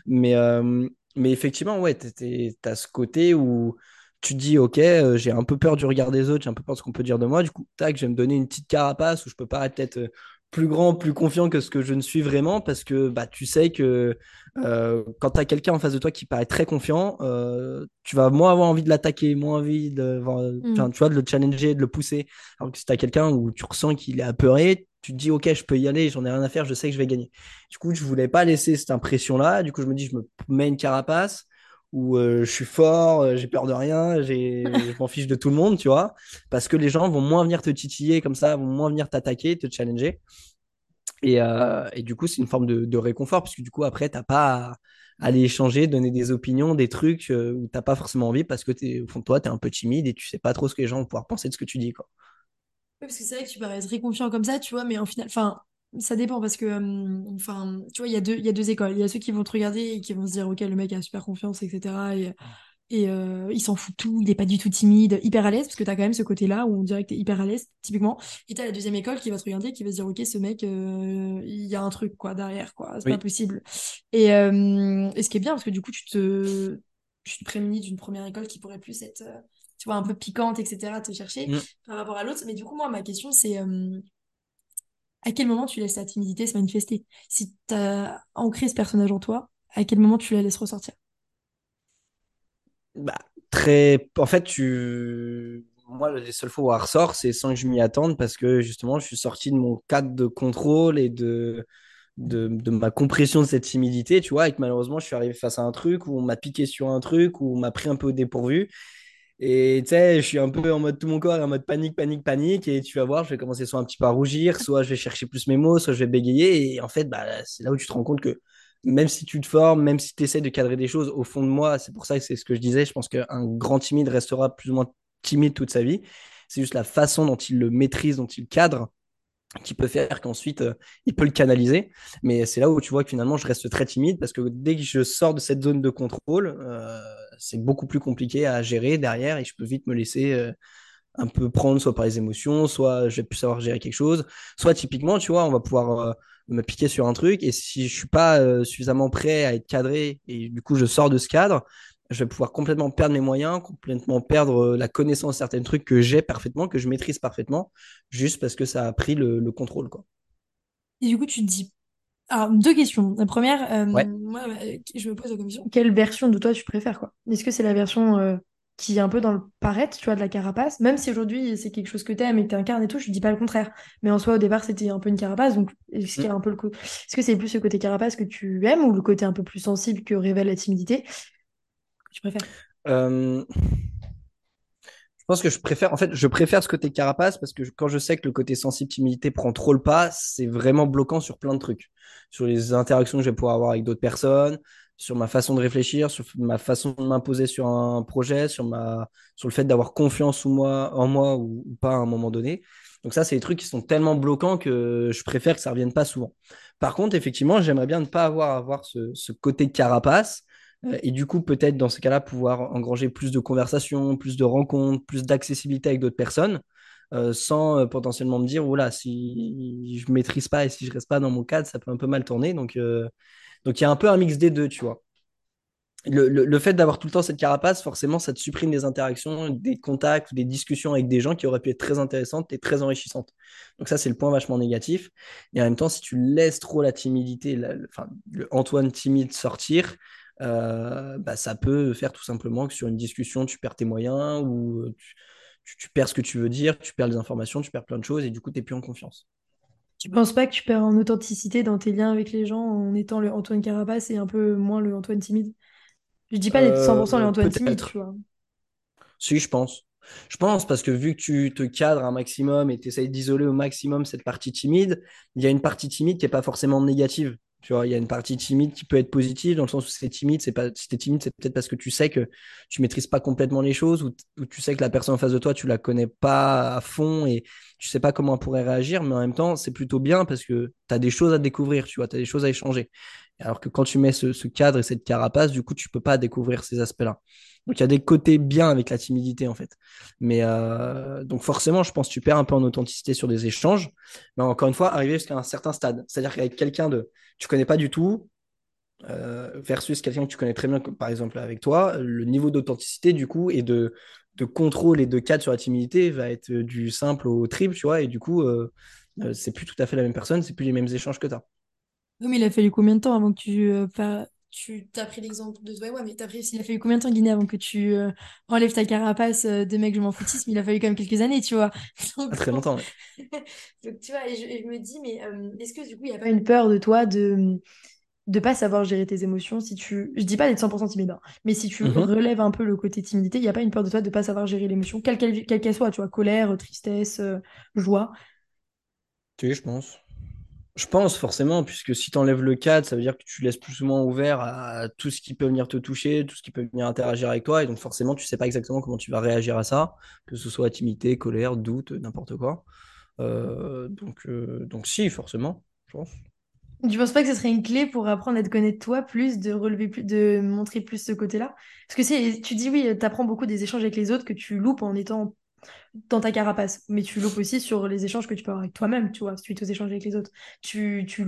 Mais, euh, mais effectivement, ouais, tu as ce côté où tu te dis, ok, euh, j'ai un peu peur du regard des autres, j'ai un peu peur de ce qu'on peut dire de moi. Du coup, tac, je vais me donner une petite carapace où je peux paraître peut-être plus grand, plus confiant que ce que je ne suis vraiment parce que bah, tu sais que euh, quand tu as quelqu'un en face de toi qui paraît très confiant, euh, tu vas moins avoir envie de l'attaquer, moins envie de, enfin, tu vois, de le challenger, de le pousser. Alors que si tu as quelqu'un où tu ressens qu'il est apeuré, tu te dis, ok, je peux y aller, j'en ai rien à faire, je sais que je vais gagner. Du coup, je voulais pas laisser cette impression-là. Du coup, je me dis, je me mets une carapace où euh, je suis fort, euh, j'ai peur de rien, j'ai, [LAUGHS] je m'en fiche de tout le monde, tu vois, parce que les gens vont moins venir te titiller comme ça, vont moins venir t'attaquer, te challenger. Et, euh, et du coup, c'est une forme de, de réconfort, parce que du coup, après, t'as pas à aller échanger, donner des opinions, des trucs où t'as pas forcément envie, parce que t'es, au fond de toi, tu es un peu timide et tu sais pas trop ce que les gens vont pouvoir penser de ce que tu dis, quoi. Oui, parce que c'est vrai que tu parais très confiant comme ça, tu vois, mais en final, enfin, ça dépend parce que, euh, enfin, tu vois, il y a deux, y a deux écoles. Il y a ceux qui vont te regarder et qui vont se dire, ok, le mec a super confiance, etc. Et, et euh, il s'en fout de tout, il est pas du tout timide, hyper à l'aise, parce que t'as quand même ce côté-là où on dirait que t'es hyper à l'aise, typiquement. Et t'as la deuxième école qui va te regarder, qui va se dire, ok, ce mec, euh, il y a un truc, quoi, derrière, quoi, c'est pas possible. Et, et ce qui est bien, parce que du coup, tu te, tu te prémunis d'une première école qui pourrait plus être, tu vois, un peu piquante, etc., te chercher Mm. par rapport à l'autre. Mais du coup, moi, ma question, c'est à quel moment tu laisses ta timidité se manifester? Si tu as ancré ce personnage en toi, à quel moment tu la laisses ressortir? Bah, très. En fait, tu. Moi, les seules fois où elle ressort, c'est sans que je m'y attende parce que justement, je suis sorti de mon cadre de contrôle et de, de, ma compression de cette timidité, tu vois, et que malheureusement, je suis arrivé face à un truc où on m'a piqué sur un truc, où on m'a pris un peu au dépourvu. Et tu sais, je suis un peu en mode tout mon corps, en mode panique, panique, panique. Et tu vas voir, je vais commencer soit un petit peu à rougir, soit je vais chercher plus mes mots, soit je vais bégayer. Et en fait, bah, c'est là où tu te rends compte que même si tu te formes, même si tu essaies de cadrer des choses, au fond de moi, c'est pour ça que c'est ce que je disais, je pense qu'un grand timide restera plus ou moins timide toute sa vie. C'est juste la façon dont il le maîtrise, dont il cadre, qui peut faire qu'ensuite euh, il peut le canaliser. Mais c'est là où tu vois que finalement je reste très timide parce que dès que je sors de cette zone de contrôle, euh, c'est beaucoup plus compliqué à gérer derrière et je peux vite me laisser euh, un peu prendre soit par les émotions, soit je vais plus savoir gérer quelque chose, soit typiquement, tu vois, on va pouvoir euh, me piquer sur un truc et si je suis pas euh, suffisamment prêt à être cadré et du coup je sors de ce cadre, je vais pouvoir complètement perdre mes moyens, complètement perdre la connaissance de certains trucs que j'ai parfaitement, que je maîtrise parfaitement, juste parce que ça a pris le, le contrôle, quoi. Et du coup, tu te dis. Alors, deux questions. La première, euh, Ouais. moi, euh, je me pose la question. Quelle version de toi tu préfères, quoi? Est-ce que c'est la version euh, qui est un peu dans le paraître, tu vois, de la carapace? Même si aujourd'hui c'est quelque chose que t'aimes et que t'incarnes et tout, je dis pas le contraire. Mais en soi, au départ, c'était un peu une carapace. Donc, est-ce qu'il y a Mm. un peu le co- Est-ce que c'est plus ce côté carapace que tu aimes ou le côté un peu plus sensible que révèle la timidité? Que tu préfères? Euh, pense que je préfère, en fait, je préfère ce côté carapace parce que je- quand je sais que le côté sensible timidité prend trop le pas, c'est vraiment bloquant sur plein de trucs. Sur les interactions que je vais pouvoir avoir avec d'autres personnes, sur ma façon de réfléchir, sur ma façon de m'imposer sur un projet, sur ma, sur le fait d'avoir confiance en moi, en moi ou, ou pas à un moment donné. Donc ça, c'est des trucs qui sont tellement bloquants que je préfère que ça revienne pas souvent. Par contre, effectivement, j'aimerais bien ne pas avoir à avoir ce, ce côté carapace et du coup, peut-être dans ce cas-là, pouvoir engranger plus de conversations, plus de rencontres, plus d'accessibilité avec d'autres personnes, euh, sans euh, potentiellement me dire, voilà, si je maîtrise pas et si je reste pas dans mon cadre, ça peut un peu mal tourner. Donc, euh, donc il y a un peu un mix des deux, tu vois le, le- le fait d'avoir tout le temps cette carapace, forcément, ça te supprime des interactions, des contacts, des discussions avec des gens qui auraient pu être très intéressantes et très enrichissantes. Donc ça, c'est le point vachement négatif. Et en même temps, si tu laisses trop la timidité, enfin, le Antoine timide sortir, euh, bah, ça peut faire tout simplement que sur une discussion, tu perds tes moyens ou euh, tu, tu- tu perds ce que tu veux dire, tu perds les informations, tu perds plein de choses et du coup, tu n'es plus en confiance. Tu penses pas que tu perds en authenticité dans tes liens avec les gens en étant le Antoine Carapace et un peu moins le Antoine timide? Je dis pas d'être 100% le Euh, Antoine timide, tu vois. Si, je pense. Je pense parce que vu que tu te cadres un maximum et tu essayes d'isoler au maximum cette partie timide, il y a une partie timide qui n'est pas forcément négative. Tu vois, il y a une partie timide qui peut être positive dans le sens où c'est timide, c'est pas, si timide, c'est peut-être parce que tu sais que tu maîtrises pas complètement les choses ou, ou tu sais que la personne en face de toi, tu la connais pas à fond et tu sais pas comment elle pourrait réagir, mais en même temps, c'est plutôt bien parce que tu as des choses à découvrir, tu vois, tu as des choses à échanger. Alors que quand tu mets ce, cadre et cette carapace, du coup, tu peux pas découvrir ces aspects-là. Donc il y a des côtés bien avec la timidité en fait. Mais euh, donc forcément, je pense que tu perds un peu en authenticité sur des échanges. Mais encore une fois, arriver jusqu'à un certain stade. C'est-à-dire qu'avec quelqu'un de tu connais pas du tout euh, versus quelqu'un que tu connais très bien, par exemple avec toi, le niveau d'authenticité du coup et de, de contrôle et de cadre sur la timidité va être du simple au triple, tu vois. Et du coup, euh, euh, c'est plus tout à fait la même personne, c'est plus les mêmes échanges que tu as. Oui, mais il a fallu combien de temps avant que tu... euh, Tu t'as pris l'exemple de toi, ouais, mais t'as pris... il a fallu combien de temps, Guinée, avant que tu euh, enlèves ta carapace euh, de mec, je m'en foutisme, il a fallu quand même quelques années, tu vois. [LAUGHS] Donc, très longtemps, ouais. [LAUGHS] Donc, tu vois, et je, et je me dis, mais euh, est-ce que du coup, il n'y a pas une peur de toi de de pas savoir gérer tes émotions si tu... Je dis pas d'être 100% timide, hein, mais si tu Mhm. relèves un peu le côté timidité, il n'y a pas une peur de toi de pas savoir gérer l'émotion, quelle qu'elle quelle qu'elle soit, tu vois, colère, tristesse, euh, joie. Tu sais, je pense. Je pense forcément, puisque si tu enlèves le cadre, ça veut dire que tu laisses plus ou moins ouvert à tout ce qui peut venir te toucher, tout ce qui peut venir interagir avec toi, et donc forcément, tu sais pas exactement comment tu vas réagir à ça, que ce soit timidité, colère, doute, n'importe quoi. Euh, donc, euh, donc si, forcément, je pense. Tu penses pas que ce serait une clé pour apprendre à te connaître toi plus, de relever plus, de montrer plus ce côté-là? Parce que tu dis oui, tu apprends beaucoup des échanges avec les autres que tu loupes en étant dans ta carapace, mais tu loupes aussi sur les échanges que tu peux avoir avec toi-même, tu vois, suite aux échanges avec les autres. Tu, tu,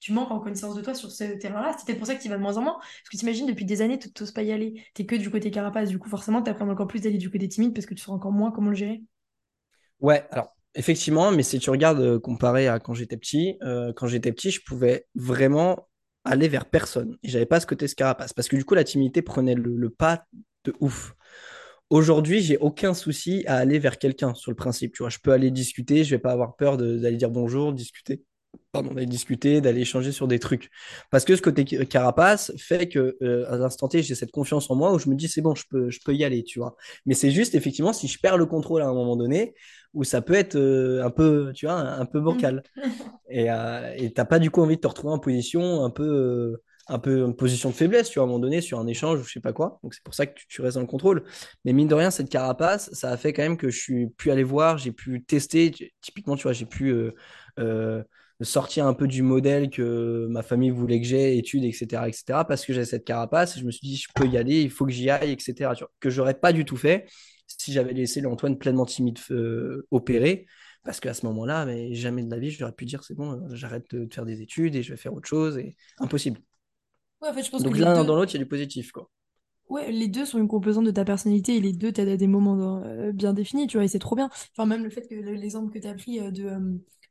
tu manques en connaissance de toi sur ce terrain-là. C'est peut-être pour ça que tu vas de moins en moins. Parce que t'imagines, depuis des années, tu n'oses pas y aller. T'es que du côté carapace. Du coup, forcément, tu apprends encore plus d'aller du côté timide parce que tu sauras encore moins comment le gérer. Ouais, alors effectivement, mais si tu regardes euh, comparé à quand j'étais petit, euh, quand j'étais petit, je pouvais vraiment aller vers personne. Et j'avais pas ce côté scarapace, parce que du coup, la timidité prenait le pas de ouf. Aujourd'hui, j'ai aucun souci à aller vers quelqu'un sur le principe. Tu vois, je peux aller discuter, je vais pas avoir peur d'aller dire bonjour, discuter. Pardon, d'aller discuter, d'aller échanger sur des trucs. Parce que ce côté ca- carapace fait que euh, à l'instant T, j'ai cette confiance en moi où je me dis c'est bon, je peux, je peux y aller, tu vois. Mais c'est juste effectivement si je perds le contrôle à un moment donné, où ça peut être euh, un peu, tu vois, un, un peu bancal. [LAUGHS] Et euh, t'as pas du coup envie de te retrouver en position un peu, euh, un peu en position de faiblesse, tu vois, à un moment donné, sur un échange ou je sais pas quoi. Donc c'est pour ça que tu, restes dans le contrôle. Mais mine de rien, cette carapace, ça a fait quand même que je suis pu aller voir, j'ai pu tester. Typiquement, tu vois, j'ai pu euh, euh, sortir un peu du modèle que ma famille voulait que j'ai, études, etc., etc., parce que j'ai cette carapace. Je me suis dit, je peux y aller, il faut que j'y aille, etc. Que j'aurais pas du tout fait si j'avais laissé l'Antoine pleinement timide euh, opérer. Parce qu'à ce moment-là, mais jamais de la vie, j'aurais pu dire c'est bon, euh, j'arrête de, de faire des études et je vais faire autre chose. Et... Impossible. Ouais, en fait, je pense Donc l'un dans l'autre, il y a du positif, quoi. Ouais, les deux sont une composante de ta personnalité et les deux t'aident à des moments dans- euh, bien définis, tu vois, et c'est trop bien. Enfin, même le fait que le- l'exemple que tu as pris euh, de euh,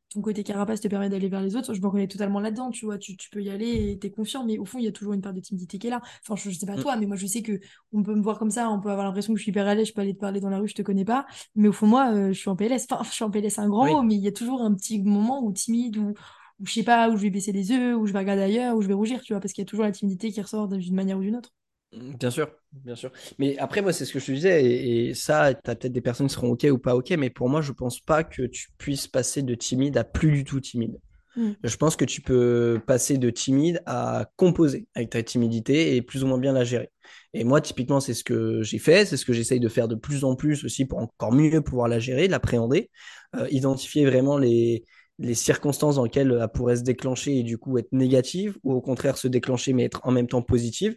ton côté carapace te permet d'aller vers les autres, je me reconnais totalement là-dedans, tu vois, tu, tu peux y aller et t'es confiant, mais au fond, il y a toujours une part de timidité qui est là. Enfin, je, je sais pas Mm. toi, mais moi, je sais que on peut me voir comme ça, on peut avoir l'impression que je suis hyper à l'aise, je peux aller te parler dans la rue, je te connais pas, mais au fond, moi, je suis en PLS. Enfin, je suis en PLS, un grand mot, Oui, mais il y a toujours un petit moment où timide, où, où je sais pas, où je vais baisser les yeux, où je vais regarder ailleurs, où je vais rougir, tu vois, parce qu'il y a toujours la timidité qui ressort d'une manière ou d'une autre. Mm, bien sûr, bien sûr. Mais après, moi, c'est ce que je te disais, et, et ça, tu as peut-être des personnes qui seront OK ou pas OK, mais pour moi, je pense pas que tu puisses passer de timide à plus du tout timide. Mm. Je pense que tu peux passer de timide à composer avec ta timidité et plus ou moins bien la gérer. Et moi, typiquement, c'est ce que j'ai fait, c'est ce que j'essaye de faire de plus en plus aussi pour encore mieux pouvoir la gérer, l'appréhender, euh, identifier vraiment les, les circonstances dans lesquelles elle pourrait se déclencher et du coup être négative, ou au contraire se déclencher mais être en même temps positive.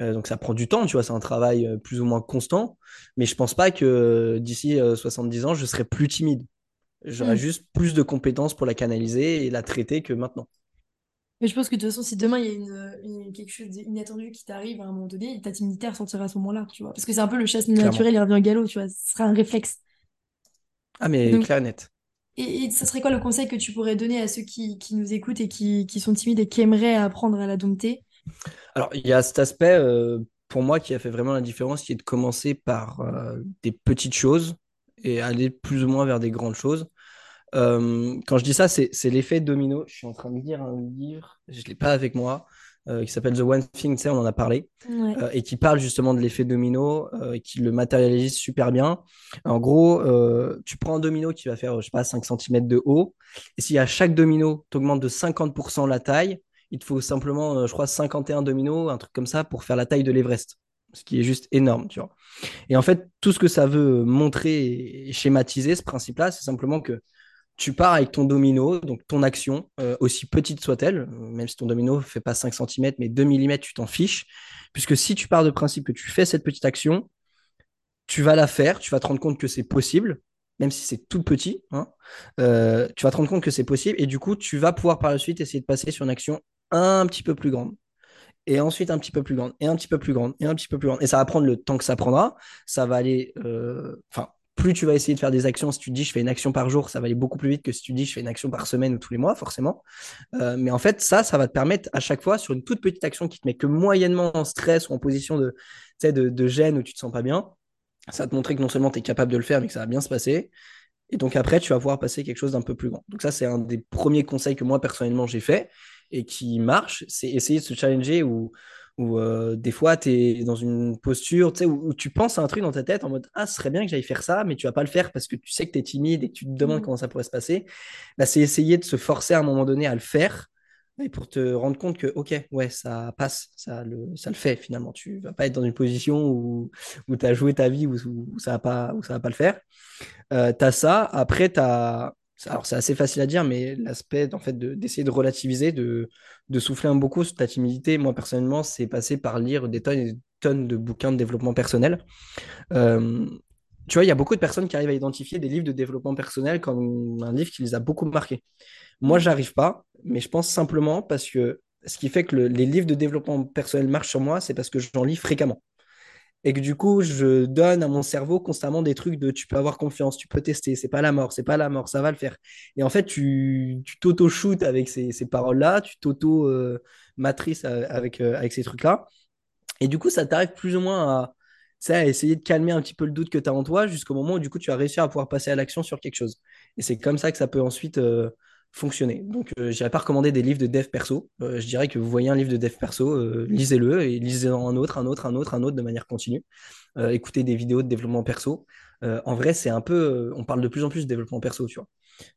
Euh, donc ça prend du temps, tu vois, c'est un travail euh, plus ou moins constant. Mais je pense pas que euh, d'ici euh, 70 ans, je serai plus timide. J'aurai Hmm. juste plus de compétences pour la canaliser et la traiter que maintenant. Mais je pense que de toute façon, si demain il y a une, une- quelque chose d'inattendu qui t'arrive à un moment donné, ta timidité ressortira à ce moment-là, tu vois. Parce que c'est un peu le chasse naturel, il revient au galop, tu vois. Ce sera un réflexe. Ah, mais donc, clair et net. Et, et ça serait quoi le conseil que tu pourrais donner à ceux qui, qui nous écoutent et qui, qui sont timides et qui aimeraient apprendre à la dompter? Alors, il y a cet aspect, euh, pour moi, qui a fait vraiment la différence, qui est de commencer par euh, des petites choses et aller plus ou moins vers des grandes choses. Euh, quand je dis ça, c'est l'effet domino. Je suis en train de lire un livre, je ne l'ai pas avec moi, euh, qui s'appelle The One Thing, tu sais, on en a parlé, Ouais. euh, et qui parle justement de l'effet domino, euh, et qui le matérialise super bien. En gros, tu prends un domino qui va faire, je sais pas, 5 centimètres de haut, et si à chaque domino, tu augmentes de 50% la taille, il te faut simplement, je crois, 51 dominos, un truc comme ça, pour faire la taille de l'Everest. Ce qui est juste énorme, tu vois. Et en fait, tout ce que ça veut montrer et schématiser, ce principe-là, c'est simplement que tu pars avec ton domino, donc ton action, euh, aussi petite soit-elle, euh, même si ton domino ne fait pas 5 centimètres, mais 2 millimètres, tu t'en fiches. Puisque si tu pars de principe que tu fais cette petite action, tu vas la faire, tu vas te rendre compte que c'est possible, même si c'est tout petit, hein, euh, tu vas te rendre compte que c'est possible, et du coup, tu vas pouvoir par la suite essayer de passer sur une action un petit peu plus grande et ensuite un petit peu plus grande, et un petit peu plus grande, et un petit peu plus grande. Et ça va prendre le temps que ça prendra. Ça va aller. Enfin, plus tu vas essayer de faire des actions, si tu dis je fais une action par jour, ça va aller beaucoup plus vite que si tu dis je fais une action par semaine ou tous les mois, forcément. Euh, mais en fait, ça, ça va te permettre à chaque fois, sur une toute petite action qui te met que moyennement en stress ou en position de, gêne où tu te sens pas bien, ça va te montrer que non seulement tu es capable de le faire, mais que ça va bien se passer. Et donc après, tu vas pouvoir passer quelque chose d'un peu plus grand. Donc ça, c'est un des premiers conseils que moi, personnellement, j'ai fait et qui marche. C'est essayer de se challenger où, où euh, des fois, tu es dans une posture tu sais, où, où tu penses à un truc dans ta tête en mode, ah, ce serait bien que j'aille faire ça, mais tu vas pas le faire parce que tu sais que tu es timide et que tu te demandes Mm. comment ça pourrait se passer. Bah, c'est essayer de se forcer à un moment donné à le faire. Et pour te rendre compte que, ok, ouais, ça passe, ça le, ça le fait finalement. Tu vas pas être dans une position où, où tu as joué ta vie, où, où ça va pas, où ça va pas le faire. Euh, t'as ça. Après, t'as. Alors, c'est assez facile à dire, mais l'aspect en fait, de- d'essayer de relativiser, de, de souffler un beaucoup sur ta timidité, moi, personnellement, c'est passé par lire des tonnes et des tonnes de bouquins de développement personnel. Euh, tu vois, il y a beaucoup de personnes qui arrivent à identifier des livres de développement personnel comme un livre qui les a beaucoup marqués. Moi, Mm. j'arrive pas, mais je pense simplement parce que ce qui fait que le- les livres de développement personnel marchent sur moi, c'est parce que j'en lis fréquemment et que du coup, je donne à mon cerveau constamment des trucs de tu peux avoir confiance, tu peux tester, c'est pas la mort, c'est pas la mort, ça va le faire. Et en fait, tu t'auto-shootes avec ces, ces paroles-là, tu t'auto-matrices avec, euh, avec ces trucs-là. Et du coup, ça t'arrive plus ou moins à, à essayer de calmer un petit peu le doute que tu as en toi jusqu'au moment où du coup, tu vas réussir à pouvoir passer à l'action sur quelque chose. Et c'est comme ça que ça peut ensuite euh, fonctionner. Donc, euh, je n'irais pas recommander des livres de dev perso. Euh, je dirais que vous voyez un livre de dev perso, euh, lisez-le et lisez-en un autre, un autre, un autre, un autre de manière continue. Euh, écoutez des vidéos de développement perso. En vrai, c'est un peu. on parle de plus en plus de développement perso, tu vois.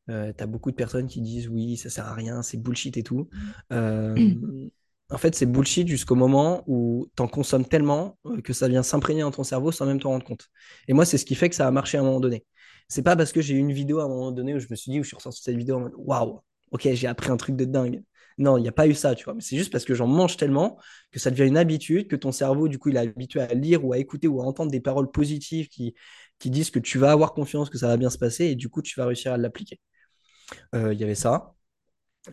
Tu as beaucoup de personnes qui disent oui, ça sert à rien, c'est bullshit et tout. En fait, c'est bullshit jusqu'au moment où tu en consommes tellement que ça vient s'imprégner dans ton cerveau sans même t'en rendre compte. Et moi, c'est ce qui fait que ça a marché à un moment donné. C'est pas parce que j'ai eu une vidéo à un moment donné où je me suis dit, où je suis ressorti de cette vidéo en mode waouh, ok, j'ai appris un truc de dingue. Non, il n'y a pas eu ça, tu vois. Mais c'est juste parce que j'en mange tellement que ça devient une habitude, que ton cerveau, du coup, il est habitué à lire ou à écouter ou à entendre des paroles positives qui, disent que tu vas avoir confiance, que ça va bien se passer et du coup, tu vas réussir à l'appliquer. Euh, Il y avait ça.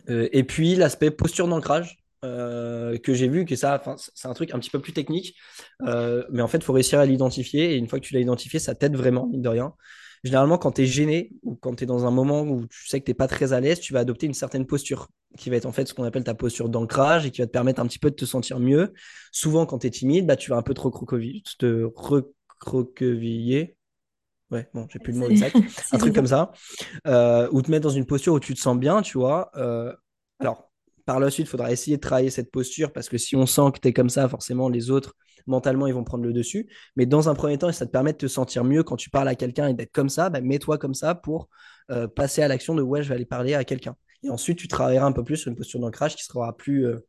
Euh, et puis l'aspect posture d'ancrage euh, que j'ai vu que ça, c'est un truc un petit peu plus technique, mais en fait, il faut réussir à l'identifier. Et une fois que tu l'as identifié, ça t'aide vraiment, mine de rien. Généralement, quand tu es gêné ou quand tu es dans un moment où tu sais que tu n'es pas très à l'aise, tu vas adopter une certaine posture qui va être en fait ce qu'on appelle ta posture d'ancrage et qui va te permettre un petit peu de te sentir mieux. Souvent, quand tu es timide, bah, tu vas un peu te recroqueviller. Ouais, bon, j'ai plus le mot exact. [LAUGHS] Un truc comme ça euh, ou te mettre dans une posture où tu te sens bien, tu vois. Euh, par la suite, il faudra essayer de travailler cette posture parce que si on sent que tu es comme ça, forcément, les autres, mentalement, ils vont prendre le dessus. Mais dans un premier temps, ça te permet de te sentir mieux quand tu parles à quelqu'un et d'être comme ça, bah, mets-toi comme ça pour euh, passer à l'action de ouais, je vais aller parler à quelqu'un. Et ensuite, tu travailleras un peu plus sur une posture d'ancrage qui sera plus, euh,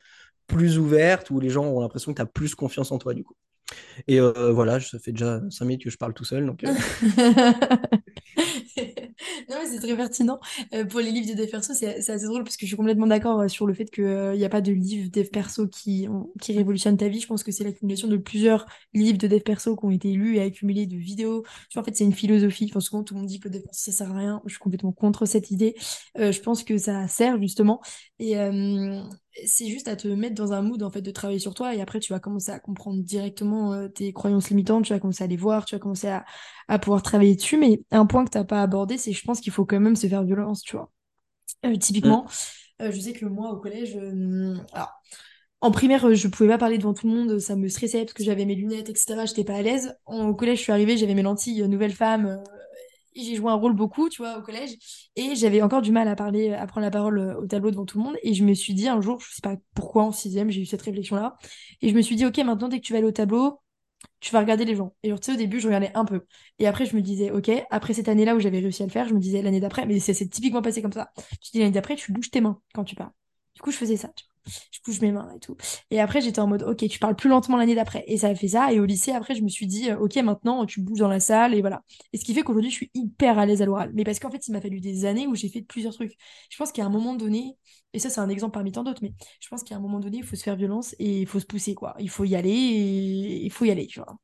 ouverte, où les gens auront l'impression que tu as plus confiance en toi, du coup. Et euh, voilà, ça fait déjà 5 minutes que je parle tout seul, donc [LAUGHS] Non, mais c'est très pertinent. Euh, pour les livres de dev perso, c'est assez drôle parce que je suis complètement d'accord euh, sur le fait qu'il n'y a pas de livre dev perso qui, qui révolutionne ta vie. Je pense que c'est l'accumulation de plusieurs livres de dev perso qui ont été lus et accumulés de vidéos. En fait, c'est une philosophie. Enfin, souvent, tout le monde dit que le dev perso, ça sert à rien. Je suis complètement contre cette idée. Euh, je pense que ça sert justement. Et euh, c'est juste à te mettre dans un mood en fait de travailler sur toi et après tu vas commencer à comprendre directement euh, tes croyances limitantes, tu vas commencer à les voir, tu vas commencer à, à pouvoir travailler dessus. Mais un point que t'as pas abordé, c'est je pense qu'il faut quand même se faire violence, tu vois. Euh, Mm. typiquement, euh, je sais que moi au collège, alors en primaire, je pouvais pas parler devant tout le monde, ça me stressait parce que j'avais mes lunettes, etc. J'étais pas à l'aise. En- Au collège, je suis arrivée, j'avais mes lentilles, nouvelle femme. J'ai joué un rôle beaucoup, tu vois, au collège. Et j'avais encore du mal à parler, à prendre la parole euh, au tableau devant tout le monde. Et je me suis dit un jour, je sais pas pourquoi en sixième, j'ai eu cette réflexion-là. Et je me suis dit, ok, maintenant, dès que tu vas aller au tableau, tu vas regarder les gens. Et tu sais, au début, je regardais un peu. Et après, je me disais, ok, après cette année-là où j'avais réussi à le faire, je me disais l'année d'après, mais ça s'est typiquement passé comme ça. Tu dis l'année d'après, tu bouges tes mains quand tu parles. Du coup, je faisais ça. Je bouge mes mains et tout. Et après, j'étais en mode, ok, tu parles plus lentement l'année d'après. Et ça a fait ça. Et au lycée, après, je me suis dit, euh, ok, maintenant, tu bouges dans la salle et voilà. Et ce qui fait qu'aujourd'hui, je suis hyper à l'aise à l'oral. Mais parce qu'en fait, il m'a fallu des années où j'ai fait plusieurs trucs. Je pense qu'à un moment donné, et ça, c'est un exemple parmi tant d'autres, mais je pense qu'à un moment donné, il faut se faire violence et il faut se pousser, quoi. Il faut y aller et il faut y aller, tu vois.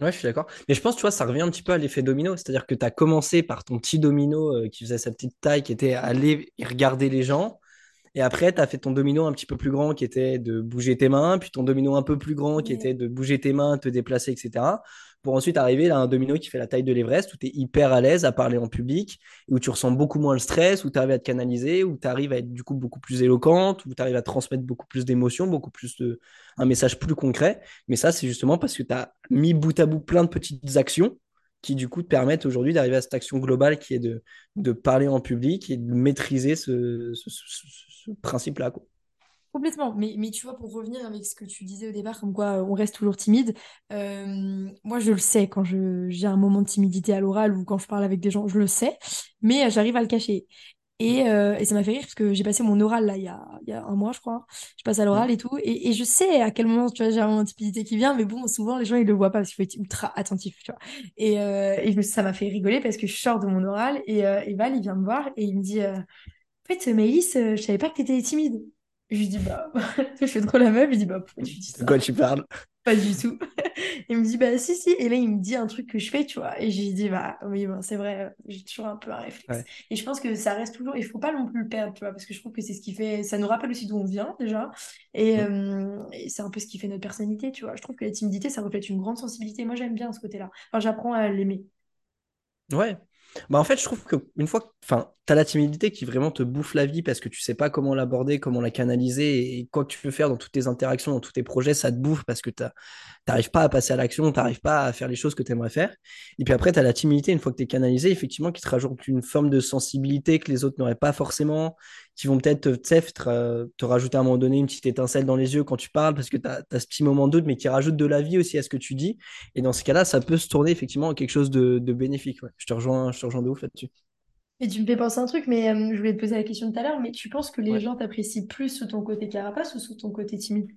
Ouais, je suis d'accord. Mais je pense, tu vois, ça revient un petit peu à l'effet domino. C'est-à-dire que tu as commencé par ton petit domino euh, qui faisait sa petite taille, qui était aller regarder les gens. Et après, tu as fait ton domino un petit peu plus grand qui était de bouger tes mains, puis ton domino un peu plus grand qui était de bouger tes mains, te déplacer, etc. Pour ensuite arriver à un domino qui fait la taille de l'Everest, où tu es hyper à l'aise à parler en public, où tu ressens beaucoup moins le stress, où tu arrives à te canaliser, où tu arrives à être du coup beaucoup plus éloquente, où tu arrives à transmettre beaucoup plus d'émotions, beaucoup plus de... un message plus concret. Mais ça, c'est justement parce que tu as mis bout à bout plein de petites actions qui du coup te permettent aujourd'hui d'arriver à cette action globale qui est de, de parler en public et de maîtriser ce, principe-là. Complètement, mais, mais tu vois, pour revenir avec ce que tu disais au départ, comme quoi euh, on reste toujours timide, euh, moi je le sais quand j'ai un moment de timidité à l'oral ou quand je parle avec des gens, je le sais, mais euh, j'arrive à le cacher. Et, euh, et ça m'a fait rire parce que j'ai passé mon oral là il y a, y a un mois, je crois. Je passe à l'oral et tout, et, je sais à quel moment tu vois, j'ai de timidité qui vient, mais bon, souvent les gens ils le voient pas parce qu'il faut être ultra attentif, tu vois. Et, euh, et ça m'a fait rigoler parce que je sors de mon oral et, euh, et Val il vient me voir et il me dit. euh, en fait, euh, je savais pas que t'étais timide. Je lui dis, bah, [LAUGHS] je fais trop la meuf, je lui dis, bah, pourquoi tu dis De quoi ça? tu parles? Pas du tout. [LAUGHS] Il me dit, bah, si, si. Et là, il me dit un truc que je fais, tu vois. Et j'ai dit, bah, oui, bon, c'est vrai, j'ai toujours un peu un réflexe. Ouais. Et je pense que ça reste toujours, il faut pas non plus le perdre, tu vois, parce que je trouve que c'est ce qui fait, ça nous rappelle aussi d'où on vient, déjà. Et, euh, et c'est un peu ce qui fait notre personnalité, tu vois. Je trouve que la timidité, ça reflète une grande sensibilité. Moi, j'aime bien ce côté-là. Enfin, j'apprends à l'aimer. Ouais. Bah en fait, je trouve que une fois enfin, tu as la timidité qui vraiment te bouffe la vie parce que tu sais pas comment l'aborder, comment la canaliser, et quoi que tu veux faire dans toutes tes interactions, dans tous tes projets, ça te bouffe parce que tu n'arrives pas à passer à l'action, tu n'arrives pas à faire les choses que tu aimerais faire. Et puis après, tu as la timidité, une fois que tu es canalisé, effectivement, qui te rajoute une forme de sensibilité que les autres n'auraient pas forcément, qui vont peut-être te, te rajouter à un moment donné une petite étincelle dans les yeux quand tu parles parce que tu as, ce petit moment de doute, mais qui rajoute de la vie aussi à ce que tu dis. Et dans ce cas-là, ça peut se tourner effectivement en quelque chose de, de bénéfique. ouais. Je te rejoins, je te rejoins de ouf là-dessus. Et tu me fais penser un truc, mais euh, je voulais te poser la question tout à l'heure, mais tu penses que les Ouais. gens t'apprécient plus sous ton côté carapace ou sous ton côté timide?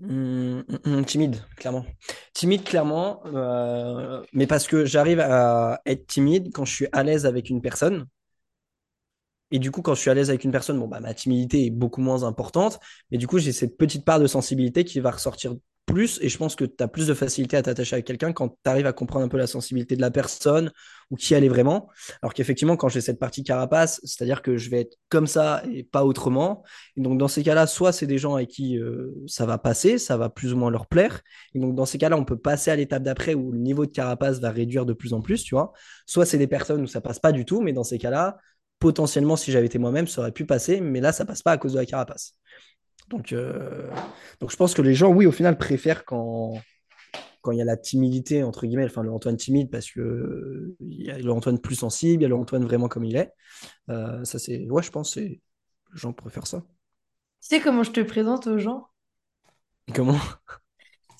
Hum, hum, hum, timide, clairement. Timide, clairement, euh, mais parce que j'arrive à être timide quand je suis à l'aise avec une personne. Et du coup, quand je suis à l'aise avec une personne, bon, bah, ma timidité est beaucoup moins importante. Mais du coup, j'ai cette petite part de sensibilité qui va ressortir plus. Et je pense que tu as plus de facilité à t'attacher avec quelqu'un quand tu arrives à comprendre un peu la sensibilité de la personne ou qui elle est vraiment. Alors qu'effectivement, quand j'ai cette partie carapace, c'est-à-dire que je vais être comme ça et pas autrement. Et donc, dans ces cas-là, soit c'est des gens avec qui euh, ça va passer, ça va plus ou moins leur plaire. Et donc, dans ces cas-là, on peut passer à l'étape d'après où le niveau de carapace va réduire de plus en plus, tu vois. Soit c'est des personnes où ça passe pas du tout, mais dans ces cas-là, potentiellement, si j'avais été moi-même, ça aurait pu passer, mais là, ça passe pas à cause de la carapace. Donc, euh, donc je pense que les gens, oui, au final, préfèrent quand, quand il y a la timidité, entre guillemets, enfin, le Antoine timide, parce que euh, il y a le Antoine plus sensible, il y a le Antoine vraiment comme il est. Euh, ça, c'est, ouais, je pense que les gens préfèrent ça. Tu sais comment je te présente aux gens? Comment?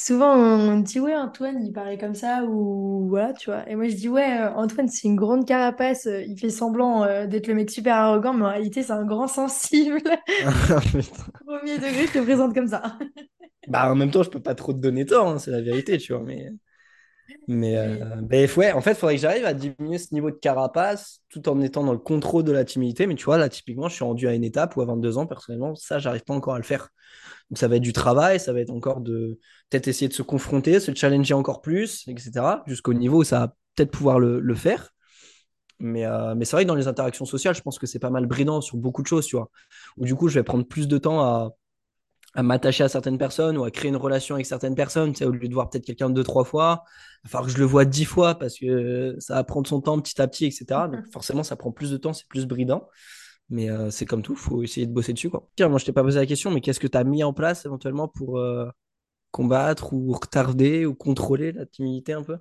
Souvent, on dit, ouais, Antoine, il paraît comme ça, ou voilà, tu vois. Et moi, je dis, ouais, euh, Antoine, c'est une grande carapace, euh, il fait semblant euh, d'être le mec super arrogant, mais en réalité, c'est un grand sensible. [LAUGHS] Premier degré, je te présente comme ça. bah, en même temps, je peux pas trop te donner tort, hein, c'est la vérité, tu vois, mais. Mais euh, ben, ouais, en fait, il faudrait que j'arrive à diminuer ce niveau de carapace tout en étant dans le contrôle de la timidité. Mais tu vois, là, typiquement, je suis rendu à une étape où à 22 ans, personnellement, ça, j'arrive pas encore à le faire. Donc, ça va être du travail, ça va être encore de peut-être essayer de se confronter, se challenger encore plus, etc. Jusqu'au niveau où ça va peut-être pouvoir le, le faire. Mais, euh, mais c'est vrai que dans les interactions sociales, je pense que c'est pas mal bridant sur beaucoup de choses, tu vois. Où du coup, je vais prendre plus de temps à, à m'attacher à certaines personnes ou à créer une relation avec certaines personnes, tu sais, au lieu de voir peut-être quelqu'un deux, trois fois, il va falloir que je le vois dix fois parce que ça va prendre son temps petit à petit, etc. Donc forcément, ça prend plus de temps, c'est plus bridant. Mais euh, c'est comme tout, faut essayer de bosser dessus, quoi. Tiens, moi, je t'ai pas posé la question, mais qu'est-ce que tu as mis en place éventuellement pour euh, combattre ou retarder ou contrôler la timidité un peu?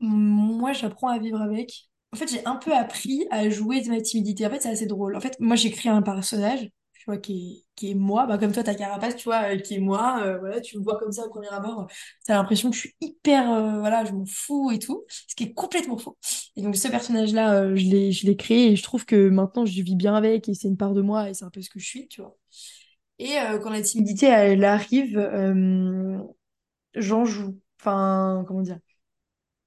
moi, j'apprends à vivre avec. En fait, j'ai un peu appris à jouer de ma timidité. En fait, c'est assez drôle. En fait, moi, j'ai créé un personnage, qui est, moi. Bah, comme toi, ta carapace, tu vois, euh, qui est moi. Euh, voilà, tu me vois comme ça au premier abord. T'as l'impression que je suis hyper, euh, voilà, je m'en fous et tout. Ce qui est complètement faux. Et donc, ce personnage-là, je l'ai, créé et je trouve que maintenant, je vis bien avec et c'est une part de moi et c'est un peu ce que je suis, tu vois. Et quand la timidité, elle arrive, euh, j'en joue. Enfin, comment dire?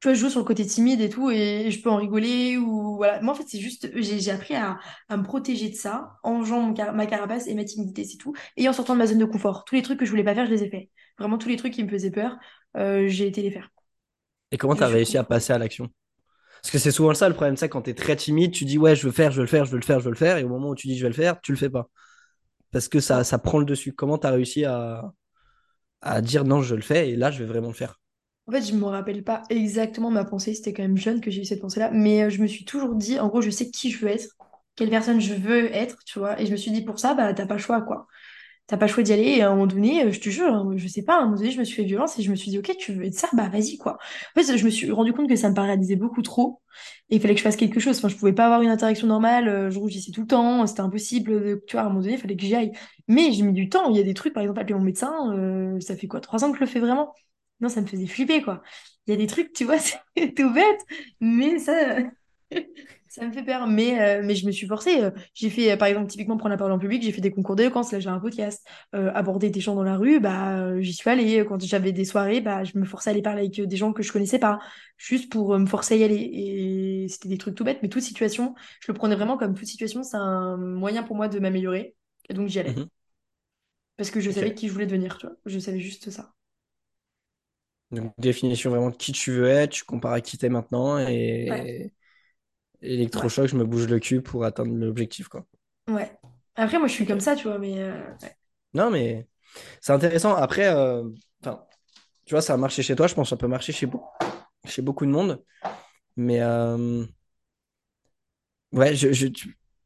Tu vois, je joue sur le côté timide et tout, et je peux en rigoler, ou voilà. Moi, en fait, c'est juste, j'ai appris à, à me protéger de ça, en jouant mon car- ma carapace et ma timidité, c'est tout, et en sortant de ma zone de confort. Tous les trucs que je voulais pas faire, je les ai faits. Vraiment, tous les trucs qui me faisaient peur, euh, j'ai été les faire. Et comment tu as réussi à passer à l'action? Parce que c'est souvent ça le problème, c'est quand tu es très timide, tu dis ouais, je veux faire, je veux le faire, je veux le faire, je veux le faire, et au moment où tu dis je vais le faire, tu le fais pas. Parce que ça, ça prend le dessus. Comment tu as réussi à, à dire non, je le fais, et là, je vais vraiment le faire? En fait, je me rappelle pas exactement ma pensée, c'était quand même jeune que j'ai eu cette pensée-là, mais euh, je me suis toujours dit, en gros, je sais qui je veux être, quelle personne je veux être, tu vois, et je me suis dit, pour ça, bah, t'as pas le choix, quoi. T'as pas le choix d'y aller, et à un moment donné, euh, je te jure, hein, je sais pas, à un moment donné, je me suis fait violence et je me suis dit, ok, tu veux être ça, bah vas-y, quoi. En fait, je me suis rendu compte que ça me paralysait beaucoup trop, et il fallait que je fasse quelque chose. Enfin, je pouvais pas avoir une interaction normale, euh, je rougissais tout le temps, c'était impossible, tu vois, à un moment donné, il fallait que j'y aille. Mais j'ai mis du temps, il y a des trucs, par exemple, appeler mon médecin, ça fait quoi, trois ans que je le fais vraiment? Non, ça me faisait flipper, quoi. Il y a des trucs, tu vois, [LAUGHS] c'est tout bête, mais ça, [LAUGHS] ça me fait peur. Mais, euh, mais je me suis forcée. euh, J'ai fait, euh, par exemple, typiquement prendre la parole en public, j'ai fait des concours d'éloquence, là j'ai un podcast. Euh, aborder des gens dans la rue, bah, j'y suis allée. Quand j'avais des soirées, bah, je me forçais à aller parler avec des gens que je connaissais pas, juste pour me forcer à y aller. Et c'était des trucs tout bêtes, mais toute situation, je le prenais vraiment comme toute situation, c'est un moyen pour moi de m'améliorer. Et donc j'y allais. Mhm. Parce que je savais qui je voulais devenir, tu vois. Je savais juste ça. Donc, définition vraiment de qui tu veux être, tu compares à qui t'es maintenant, et ouais, électrochoc, je me bouge le cul pour atteindre l'objectif, quoi. ouais. Après, moi, je suis comme ça, tu vois, mais euh, ouais. Non, mais c'est intéressant. Après, euh, enfin, tu vois, ça a marché chez toi, je pense que ça peut marcher chez, beau- chez beaucoup de monde. Mais euh, ouais, je, je,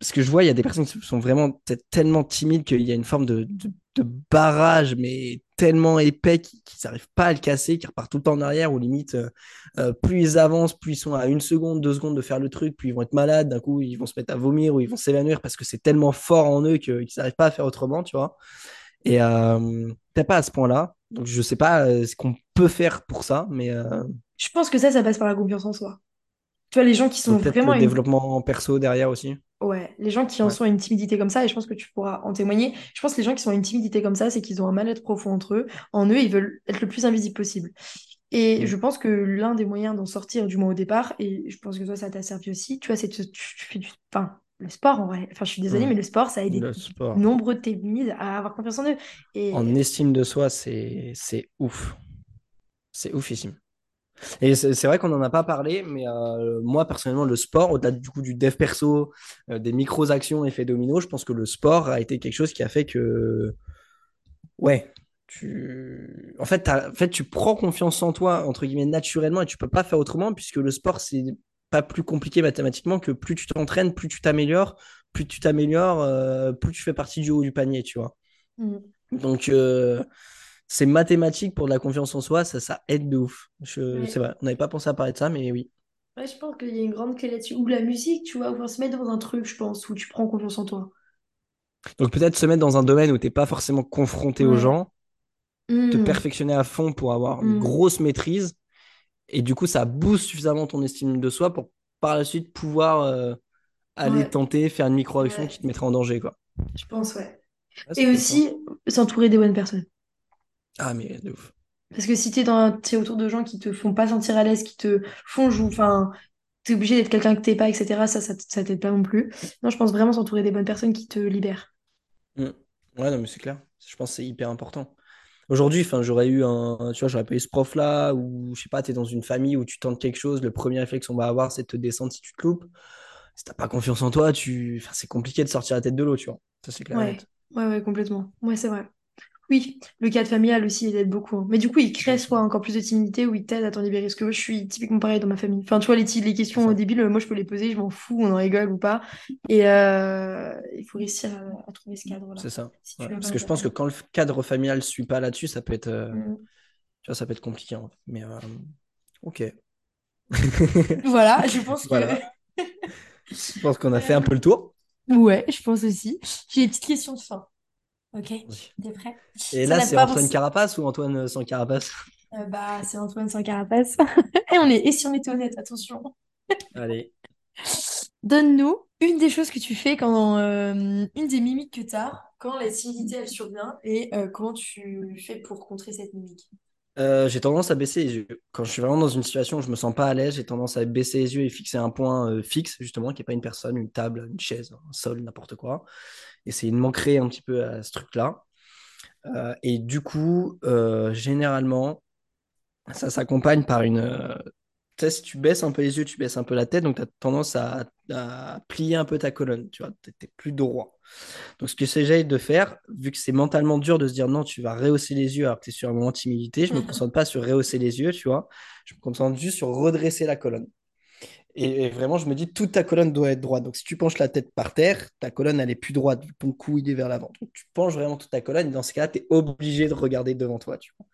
ce que je vois, il y a des personnes qui sont vraiment tellement timides qu'il y a une forme de, de, de barrage, mais tellement épais qu'ils n'arrivent pas à le casser, qu'ils repartent tout le temps en arrière, ou limite, euh, euh, plus ils avancent, plus ils sont à une seconde, deux secondes de faire le truc, puis ils vont être malades, d'un coup, ils vont se mettre à vomir ou ils vont s'évanouir parce que c'est tellement fort en eux qu'ils n'arrivent pas à faire autrement, tu vois. Et euh, peut-être pas à ce point-là. Donc, je sais pas euh, ce qu'on peut faire pour ça, mais Je pense que ça, ça passe par la confiance en soi. Tu vois, les gens qui sont vraiment le développement perso derrière aussi. Les gens qui en Ouais. sont à une timidité comme ça, et je pense que tu pourras en témoigner, je pense que les gens qui sont à une timidité comme ça, c'est qu'ils ont un mal-être profond entre eux. En eux, ils veulent être le plus invisible possible. Et Mm. je pense que l'un des moyens d'en sortir, du moins au départ, et je pense que toi, ça t'a servi aussi, tu vois, c'est que tu, tu fais du... Enfin, le sport, en vrai. Enfin, je suis désolée, Mm. mais le sport, ça a aidé Le sport. nombreux de tes timides à avoir confiance en eux. En Et estime de soi, c'est c'est ouf. C'est oufissime. Et c'est vrai qu'on n'en a pas parlé, mais euh, moi, personnellement, le sport, au-delà du coup du dev perso, euh, des micro-actions, effet domino, je pense que le sport a été quelque chose qui a fait que, ouais, tu... En fait, t'as- en fait, tu prends confiance en toi, entre guillemets, naturellement, et tu peux pas faire autrement, puisque le sport, c'est pas plus compliqué mathématiquement que plus tu t'entraînes, plus tu t'améliores, plus tu t'améliores, euh, plus tu fais partie du haut du panier, tu vois. Mm. Donc, c'est mathématique pour de la confiance en soi, ça, ça aide de ouf. Je... C'est vrai, on n'avait pas pensé à parler de ça, mais oui. Ouais, je pense qu'il y a une grande clé là-dessus. Ou la musique, tu vois, ou se mettre dans un truc, je pense, où tu prends confiance en toi. Donc, peut-être se mettre dans un domaine où t'es pas forcément confronté aux gens, te Mm. perfectionner à fond pour avoir une Mm. grosse maîtrise, et du coup, ça booste suffisamment ton estime de soi pour par la suite pouvoir euh, aller Ouais. tenter, faire une micro-action Ouais. qui te mettrait en danger, quoi. Je pense, ouais. Et aussi, s'entourer des bonnes personnes. Ah, mais de ouf. Parce que si t'es dans, t'es autour de gens qui te font pas sentir à l'aise, qui te font jouer, enfin, t'es obligé d'être quelqu'un que t'es pas, etc., ça, ça, ça t'aide pas non plus. Non, je pense vraiment s'entourer des bonnes personnes qui te libèrent. Mm. Ouais, non, mais c'est clair. Je pense que c'est hyper important. Aujourd'hui, enfin, j'aurais eu un, tu vois, j'aurais pas eu ce prof-là, ou je sais pas, tu es dans une famille où tu tentes quelque chose, le premier réflexe qu'on va avoir, c'est de te descendre si tu te loupes. Si t'as pas confiance en toi, tu... enfin, c'est compliqué de sortir la tête de l'eau, tu vois. Ça, c'est clair Ouais, ouais, ouais, complètement. Ouais, c'est vrai. Oui, le cadre familial aussi, il aide beaucoup. hein. Mais du coup, il crée soit encore plus de timidité ou il t'aide à t'en libérer. Parce que moi, je suis typiquement pareil dans ma famille. Enfin, tu vois, les, ti- les C'est questions débiles, moi, je peux les poser, je m'en fous, on en rigole ou pas. Et euh, il faut réussir à, à trouver ce cadre-là. C'est ça. Si Ouais. tu l'as pas Parce que je pense que quand le cadre familial ne suit pas là-dessus, ça peut être, euh, Mm. tu vois, ça peut être compliqué. en fait. Mais euh, ok. [LAUGHS] Voilà, je pense que... [LAUGHS] Je pense qu'on a fait un peu le tour. Ouais, je pense aussi. J'ai des petites questions de fin. Ok, Oui. t'es prêt? Et Ça là, c'est Antoine. Carapace ou Antoine euh, sans Carapace? Euh, bah, c'est Antoine sans carapace. [LAUGHS] Et, on est... Et si on était honnête, attention. Allez. Donne-nous une des choses que tu fais quand... euh, une des mimiques que tu as quand la timidité, elle survient et euh, comment tu fais pour contrer cette mimique? Euh, j'ai tendance à baisser les yeux. Quand je suis vraiment dans une situation où je me sens pas à l'aise, j'ai tendance à baisser les yeux et fixer un point euh, fixe, justement, qui n'est pas une personne, une table, une chaise, un sol, n'importe quoi. Essayer de m'ancrer un petit peu à ce truc-là. Euh, et du coup, euh, généralement, ça s'accompagne par une. euh, tu sais, si tu baisses un peu les yeux, tu baisses un peu la tête, donc tu as tendance à, à plier un peu ta colonne, tu vois, tu n'es plus droit. Donc, ce que j'essaye de faire, vu que c'est mentalement dur de se dire non, tu vas rehausser les yeux alors que tu es sur un moment de timidité, je me [LAUGHS] concentre pas sur rehausser les yeux, tu vois, je me concentre juste sur redresser la colonne. Et, vraiment, je me dis, toute ta colonne doit être droite. Donc, si tu penches la tête par terre, ta colonne, elle est plus droite, ton cou, il est vers l'avant. Donc, tu penches vraiment toute ta colonne, et dans ce cas-là, tu es obligé de regarder devant toi, tu vois.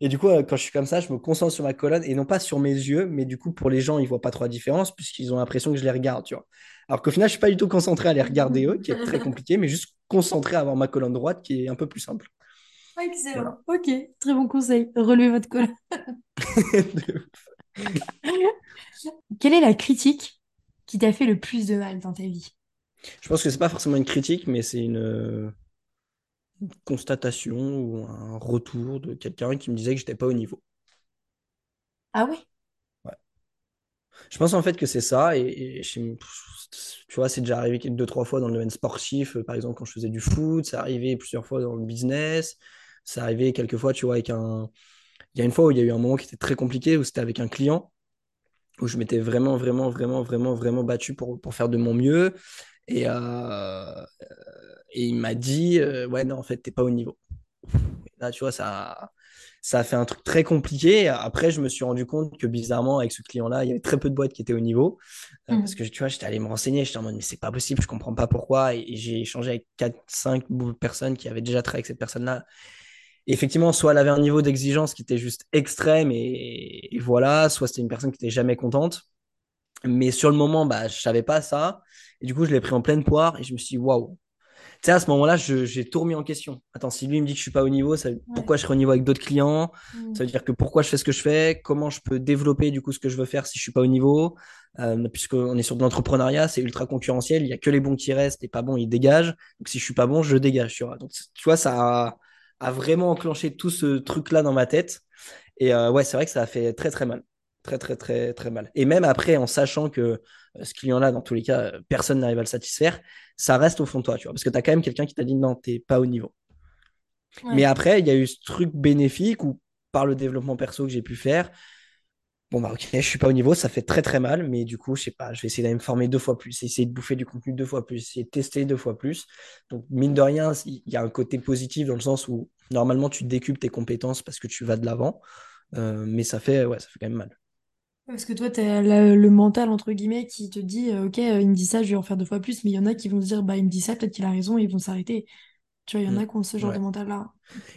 Et du coup, euh, quand je suis comme ça, je me concentre sur ma colonne et non pas sur mes yeux, mais du coup, pour les gens, ils voient pas trop la différence puisqu'ils ont l'impression que je les regarde, tu vois. Alors qu'au final, je suis pas du tout concentré à les regarder eux, qui est très compliqué, mais juste concentré à avoir ma colonne droite, qui est un peu plus simple. Excellent. Voilà. Ok, très bon conseil. Relevez votre colonne. [LAUGHS] [LAUGHS] [LAUGHS] Quelle est la critique qui t'a fait le plus de mal dans ta vie? je pense que c'est pas forcément une critique, mais c'est une constatation ou un retour de quelqu'un qui me disait que j'étais pas au niveau. Ah ouais? Ouais. Je pense en fait que c'est ça, et, tu vois, c'est déjà arrivé deux, trois fois dans le domaine sportif, par exemple quand je faisais du foot, c'est arrivé plusieurs fois dans le business, c'est arrivé quelques fois, tu vois, avec un... Il y a une fois où il y a eu un moment qui était très compliqué, où c'était avec un client, où je m'étais vraiment, vraiment, vraiment, vraiment, vraiment battu pour, pour faire de mon mieux, et, euh, et il m'a dit, euh, ouais, non, en fait, t'es pas au niveau. Là, tu vois, ça, ça a fait un truc très compliqué. Après, je me suis rendu compte que bizarrement, avec ce client-là, il y avait très peu de boîtes qui étaient au niveau. Euh, parce que, tu vois, j'étais allé me renseigner. J'étais en mode, mais c'est pas possible, je comprends pas pourquoi. Et, et j'ai échangé avec 4-5 personnes qui avaient déjà travaillé avec cette personne-là. Et effectivement, soit elle avait un niveau d'exigence qui était juste extrême, et, et voilà, soit c'était une personne qui était jamais contente. Mais sur le moment, bah, je savais pas ça. Et du coup, je l'ai pris en pleine poire et je me suis dit, waouh, tu sais, à ce moment-là, j'ai tout remis en question. Attends, si lui me dit que je suis pas au niveau, ça, Ouais. pourquoi je serais au niveau avec d'autres clients? Ça Mhm. veut dire que pourquoi je fais ce que je fais? Comment je peux développer du coup ce que je veux faire si je suis pas au niveau? Euh, puisqu'on est sur de l'entrepreneuriat, c'est ultra concurrentiel. Il y a que les bons qui restent, les pas bons ils dégagent. Donc si je suis pas bon, je dégage. Tu vois. Donc tu vois, ça a, a vraiment enclenché tout ce truc-là dans ma tête. Et euh, ouais, c'est vrai que ça a fait très très mal. Très très très très mal. Et même après, en sachant que euh, ce client-là, dans tous les cas, euh, personne n'arrive à le satisfaire, ça reste au fond de toi, tu vois. Parce que tu as quand même quelqu'un qui t'a dit non, t'es pas au niveau. Mais après, il y a eu ce truc bénéfique où, par le développement perso que j'ai pu faire, bon bah ok, je suis pas au niveau, ça fait très très mal, mais du coup, je sais pas, je vais essayer d'aller me former deux fois plus, essayer de bouffer du contenu deux fois plus, essayer de tester deux fois plus. Donc, mine de rien, il y a un côté positif dans le sens où normalement tu décuples tes compétences parce que tu vas de l'avant, Euh, mais ça fait, ouais, ça fait quand même mal. Parce que toi, t'as la- le mental, entre guillemets, qui te dit, euh, ok, euh, il me dit ça, je vais en faire deux fois plus, mais il y en a qui vont se dire, bah, il me dit ça, peut-être qu'il a raison, et ils vont s'arrêter. Tu vois, il y en Mm. a qui ont ce genre de mental-là.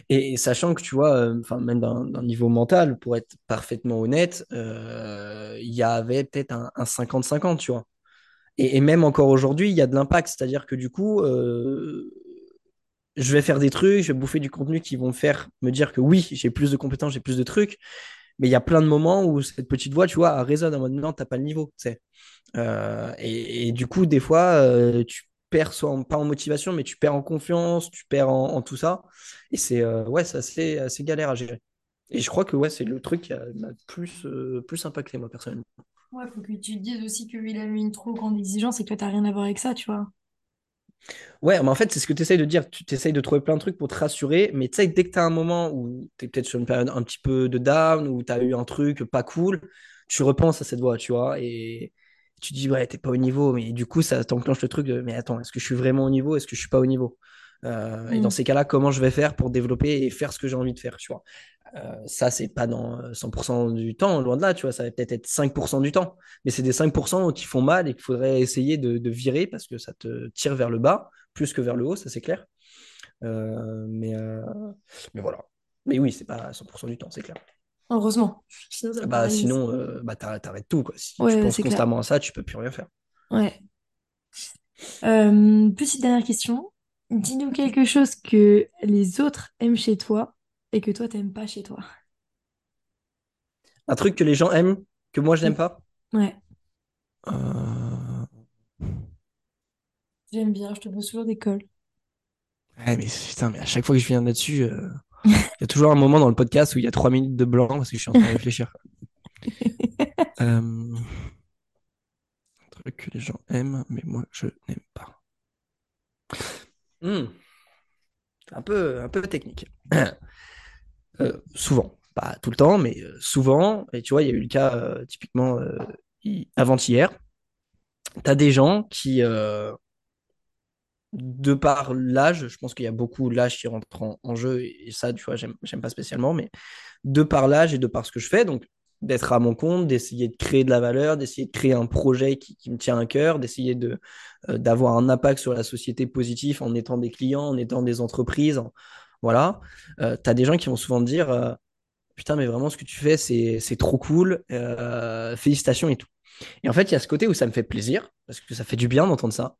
Et, et sachant que tu vois, euh, même d'un niveau mental, pour être parfaitement honnête, euh, il y avait peut-être un un 50-50, tu vois. Et, et même encore aujourd'hui, il y a de l'impact. C'est-à-dire que du coup, euh, je vais faire des trucs, je vais bouffer du contenu qui vont me faire me dire que oui, j'ai plus de compétences, j'ai plus de trucs. Mais il y a plein de moments où cette petite voix, tu vois, elle résonne en mode non, t'as pas le niveau. tu sais. Euh, et, et du coup, des fois, euh, tu perds soit en- pas en motivation, mais tu perds en confiance, tu perds en, en tout ça. Et c'est euh, ouais, c'est assez, assez galère à gérer. Et je crois que ouais, c'est le truc qui a- m'a plus, euh, plus impacté, moi, personnellement. Ouais, faut que tu te dises aussi qu'il a mis une trop grande exigence et que toi, t'as rien à voir avec ça, tu vois. Ouais, mais en fait, c'est ce que tu essayes de dire. Tu essayes de trouver plein de trucs pour te rassurer, mais tu sais, dès que tu as un moment où tu es peut-être sur une période un petit peu de down, où tu as eu un truc pas cool, tu repenses à cette voix, tu vois, et tu dis, ouais, t'es pas au niveau, mais du coup, ça t'enclenche le truc de, mais attends, est-ce que je suis vraiment au niveau, est-ce que je suis pas au niveau? Euh, et dans Mm. ces cas-là, comment je vais faire pour développer et faire ce que j'ai envie de faire, tu vois? Euh, ça, c'est pas dans euh, 100% du temps, loin de là, tu vois, ça va peut-être être 5% du temps, mais c'est des 5% qui font mal et qu'il faudrait essayer de, de virer parce que ça te tire vers le bas plus que vers le haut, ça c'est clair. Euh, mais, euh, mais voilà. Mais oui, c'est pas 100% du temps, c'est clair. Heureusement. Sinon, ça Ah Bah, sinon, euh, bah, t'arrêtes, tout. Quoi. Si tu Ouais, penses c'est clair. constamment à ça, tu peux plus rien faire. Ouais. Euh, petite dernière question. Dis-nous quelque chose que les autres aiment chez toi et que toi, t'aimes pas chez toi. Un truc que les gens aiment, que moi je n'aime pas? Ouais, Euh, j'aime bien, je te pose toujours des cols. Ouais, mais putain, mais à chaque fois que je viens là-dessus, euh, [LAUGHS] il y a toujours un moment dans le podcast où il y a trois minutes de blanc parce que je suis en train de réfléchir. [LAUGHS] Euh, Un truc que les gens aiment, mais moi je n'aime pas. Hmm, Un peu, un peu technique. [COUGHS] Euh, souvent, pas tout le temps, mais euh, souvent. Et tu vois, il y a eu le cas euh, typiquement euh, hi- avant-hier. Tu as des gens qui, euh, de par l'âge, je pense qu'il y a beaucoup l'âge qui rentre en, en jeu, et, ça, tu vois, j'aime, pas spécialement, mais de par l'âge et de par ce que je fais, donc d'être à mon compte, d'essayer de créer de la valeur, d'essayer de créer un projet qui, me tient à cœur, d'essayer de, euh, d'avoir un impact sur la société positif en étant des clients, en étant des entreprises, en- voilà. Euh, tu as des gens qui vont souvent te dire, euh, putain, mais vraiment, ce que tu fais, c'est, c'est trop cool, euh, félicitations et tout. Et en fait, il y a ce côté où ça me fait plaisir, parce que ça fait du bien d'entendre ça.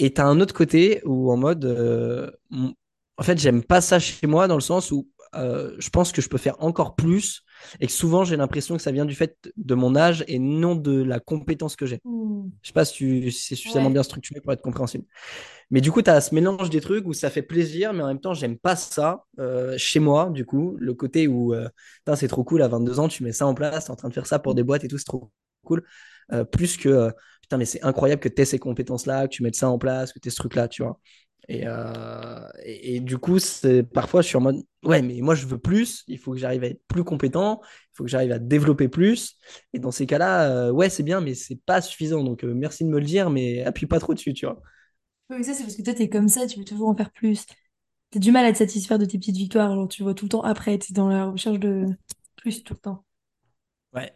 Et t'as un autre côté où en mode, euh, en fait, j'aime pas ça chez moi dans le sens où euh, je pense que je peux faire encore plus et que souvent j'ai l'impression que ça vient du fait de mon âge et non de la compétence que j'ai. Mm. Je sais pas si, c'est suffisamment Ouais. bien structuré pour être compréhensible. Mais du coup, tu as ce mélange des trucs où ça fait plaisir, mais en même temps, j'aime pas ça euh, chez moi, du coup. Le côté où euh, c'est trop cool, à 22 ans, tu mets ça en place, tu es en train de faire ça pour des boîtes et tout, c'est trop cool. Euh, plus que putain, mais c'est incroyable que tu aies ces compétences-là, que tu mettes ça en place, que tu aies ce truc-là, tu vois. Et, euh, et, et du coup, parfois, je suis en mode Ouais, mais moi, je veux plus, il faut que j'arrive à être plus compétent, il faut que j'arrive à développer plus. Et dans ces cas-là, euh, ouais, c'est bien, mais c'est pas suffisant. Donc, euh, merci de me le dire, mais appuie pas trop dessus, tu vois. Ouais, mais ça, c'est parce que toi, t'es comme ça, tu veux toujours en faire plus. T'as du mal à te satisfaire de tes petites victoires, genre tu vois tout le temps après, t'es dans la recherche de plus tout le temps. Ouais.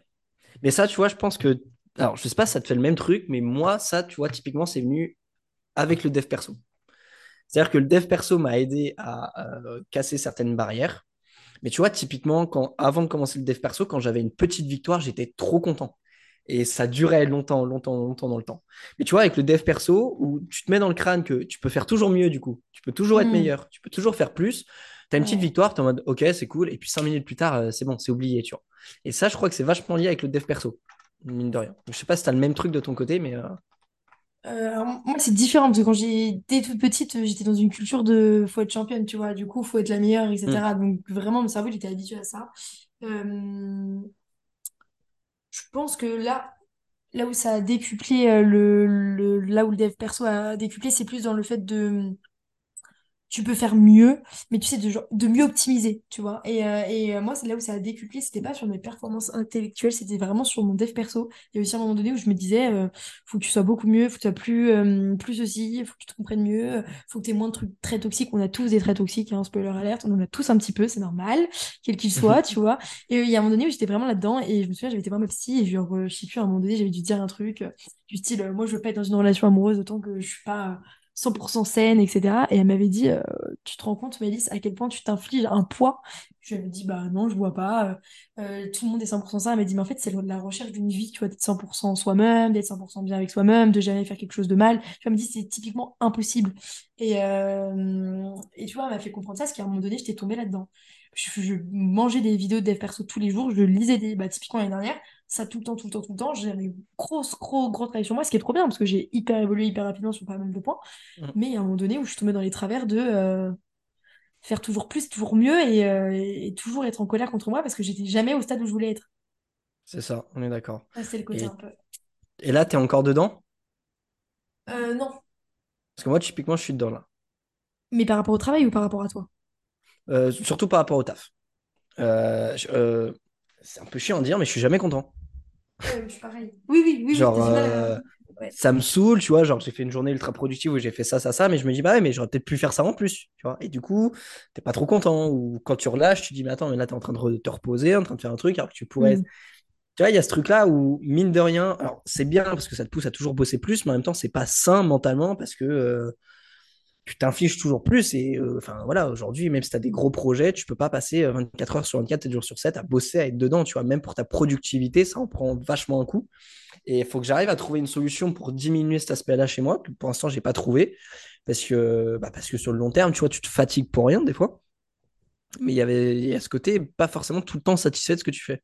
Mais ça, tu vois, je pense que. Alors, je sais pas si ça te fait le même truc, mais moi, ça, tu vois, typiquement, c'est venu avec le dev perso. C'est-à-dire que le dev perso m'a aidé à euh, casser certaines barrières. Mais tu vois, typiquement, quand, avant de commencer le dev perso, quand j'avais une petite victoire, j'étais trop content. Et ça durait longtemps, longtemps, longtemps dans le temps. Mais tu vois, avec le dev perso, où tu te mets dans le crâne que tu peux faire toujours mieux, du coup, tu peux toujours être Mm. meilleur, tu peux toujours faire plus, tu as une petite victoire, tu es en mode, ok, c'est cool, et puis cinq minutes plus tard, euh, c'est bon, c'est oublié, tu vois. Et ça, je crois que c'est vachement lié avec le dev perso, mine de rien. Je sais pas si tu as le même truc de ton côté, mais. euh, Euh, moi, c'est différent parce que quand j'étais toute petite, j'étais dans une culture de faut être championne, tu vois. Du coup, faut être la meilleure, etc. Donc, vraiment, mon cerveau, il était habitué à ça. Euh, je pense que là, là où ça a décuplé, euh, le, le- là où le dev perso a décuplé, c'est plus dans le fait de tu peux faire mieux, mais tu sais, de, mieux optimiser, tu vois. Et, euh, et euh, moi, c'est là où ça a décuplé, c'était pas sur mes performances intellectuelles, c'était vraiment sur mon dev perso. Il y a aussi un moment donné où je me disais, euh, faut que tu sois beaucoup mieux, faut que tu sois plus, euh, plus ceci, faut que tu te comprennes mieux, faut que tu aies moins de trucs très toxiques. On a tous des traits toxiques, hein, spoiler alerte, on en a tous un petit peu, c'est normal, quel qu'il soit, tu vois. Et il y a un moment donné où j'étais vraiment là-dedans, et je me souviens, j'avais été voir ma psy, et genre, euh, je sais plus, à un moment donné, j'avais dû dire un truc, du style, moi, je veux pas être dans une relation amoureuse autant que je suis pas. Euh, 100% saine, etc. Et elle m'avait dit, euh, tu te rends compte, Mélisse, à quel point tu t'infliges un poids? Je lui avais dit, bah non, je vois pas. euh, euh, tout le monde est 100% ça. Elle m'a dit, mais en fait, c'est la recherche d'une vie, tu vois, d'être 100% soi-même, d'être 100% bien avec soi-même, de jamais faire quelque chose de mal. Tu elle me dit, c'est typiquement impossible. Et, et tu vois, elle m'a fait comprendre ça, parce qu'à un moment donné, j'étais tombée là-dedans. Je, je mangeais des vidéos de dev perso tous les jours, je lisais des, bah, typiquement l'année dernière, ça tout le temps, tout le temps, tout le temps. J'avais une grosse, gros, gros travail sur moi, ce qui est trop bien, parce que j'ai hyper évolué hyper rapidement sur pas mal de points. Hmm. Mais il y a un moment donné où je suis tombée dans les travers de euh, faire toujours plus, toujours mieux et, euh, et toujours être en colère contre moi parce que j'étais jamais au stade où je voulais être. C'est ça, on est d'accord. C'est le côté Et, un peu. et là, t'es encore dedans? Euh, non. Parce que moi, typiquement, je suis dedans là. Mais par rapport au travail ou par rapport à toi? Euh, surtout par rapport au taf. Euh, je- euh, c'est un peu chiant à dire, mais je suis jamais content. Ouais, je suis pareil. Oui, oui, oui, oui, Genre, euh, Ouais. ça me saoule, tu vois. Genre, j'ai fait une journée ultra productive où j'ai fait ça, ça, ça, mais je me dis, bah ouais, mais j'aurais peut-être pu faire ça en plus, tu vois. Et du coup, t'es pas trop content. Ou quand tu relâches, tu dis, mais attends, mais là, t'es en train de te reposer, en train de faire un truc, alors que tu pourrais. Mm. Tu vois, il y a ce truc-là où, mine de rien, alors c'est bien parce que ça te pousse à toujours bosser plus, mais en même temps, c'est pas sain mentalement parce que euh, tu t'infliges toujours plus. Et euh, enfin, voilà, aujourd'hui, même si tu as des gros projets, tu peux pas passer euh, 24 heures sur 24, 7 jours sur 7 à bosser, à être dedans, tu vois. Même pour ta productivité, ça en prend vachement un coup. Et il faut que j'arrive à trouver une solution pour diminuer cet aspect-là chez moi, que pour l'instant, j'ai pas trouvé. Parce que, bah, parce que sur le long terme, tu vois, tu te fatigues pour rien des fois. Mais il y avait ce côté, pas forcément tout le temps satisfait de ce que tu fais.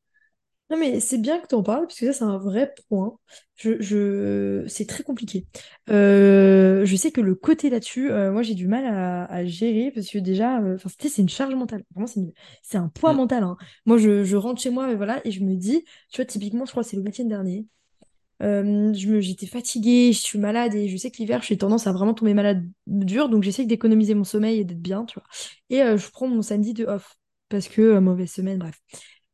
Non, mais c'est bien que tu en parles, parce que ça, c'est un vrai point. Je, je... C'est très compliqué. Euh, je sais que le côté là-dessus, euh, moi, j'ai du mal à, à gérer, parce que déjà, euh, c'est une charge mentale. Vraiment, c'est une- un poids Mm. mental. hein. Moi, je, je rentre chez moi, et voilà, et je me dis, tu vois, typiquement, je crois que c'est le week-end dernier. Je me, j'étais fatiguée, je suis malade, et je sais que l'hiver, j'ai tendance à vraiment tomber malade dur, donc j'essaie d'économiser mon sommeil et d'être bien, tu vois. Et je prends mon samedi de off, parce que mauvaise semaine, bref.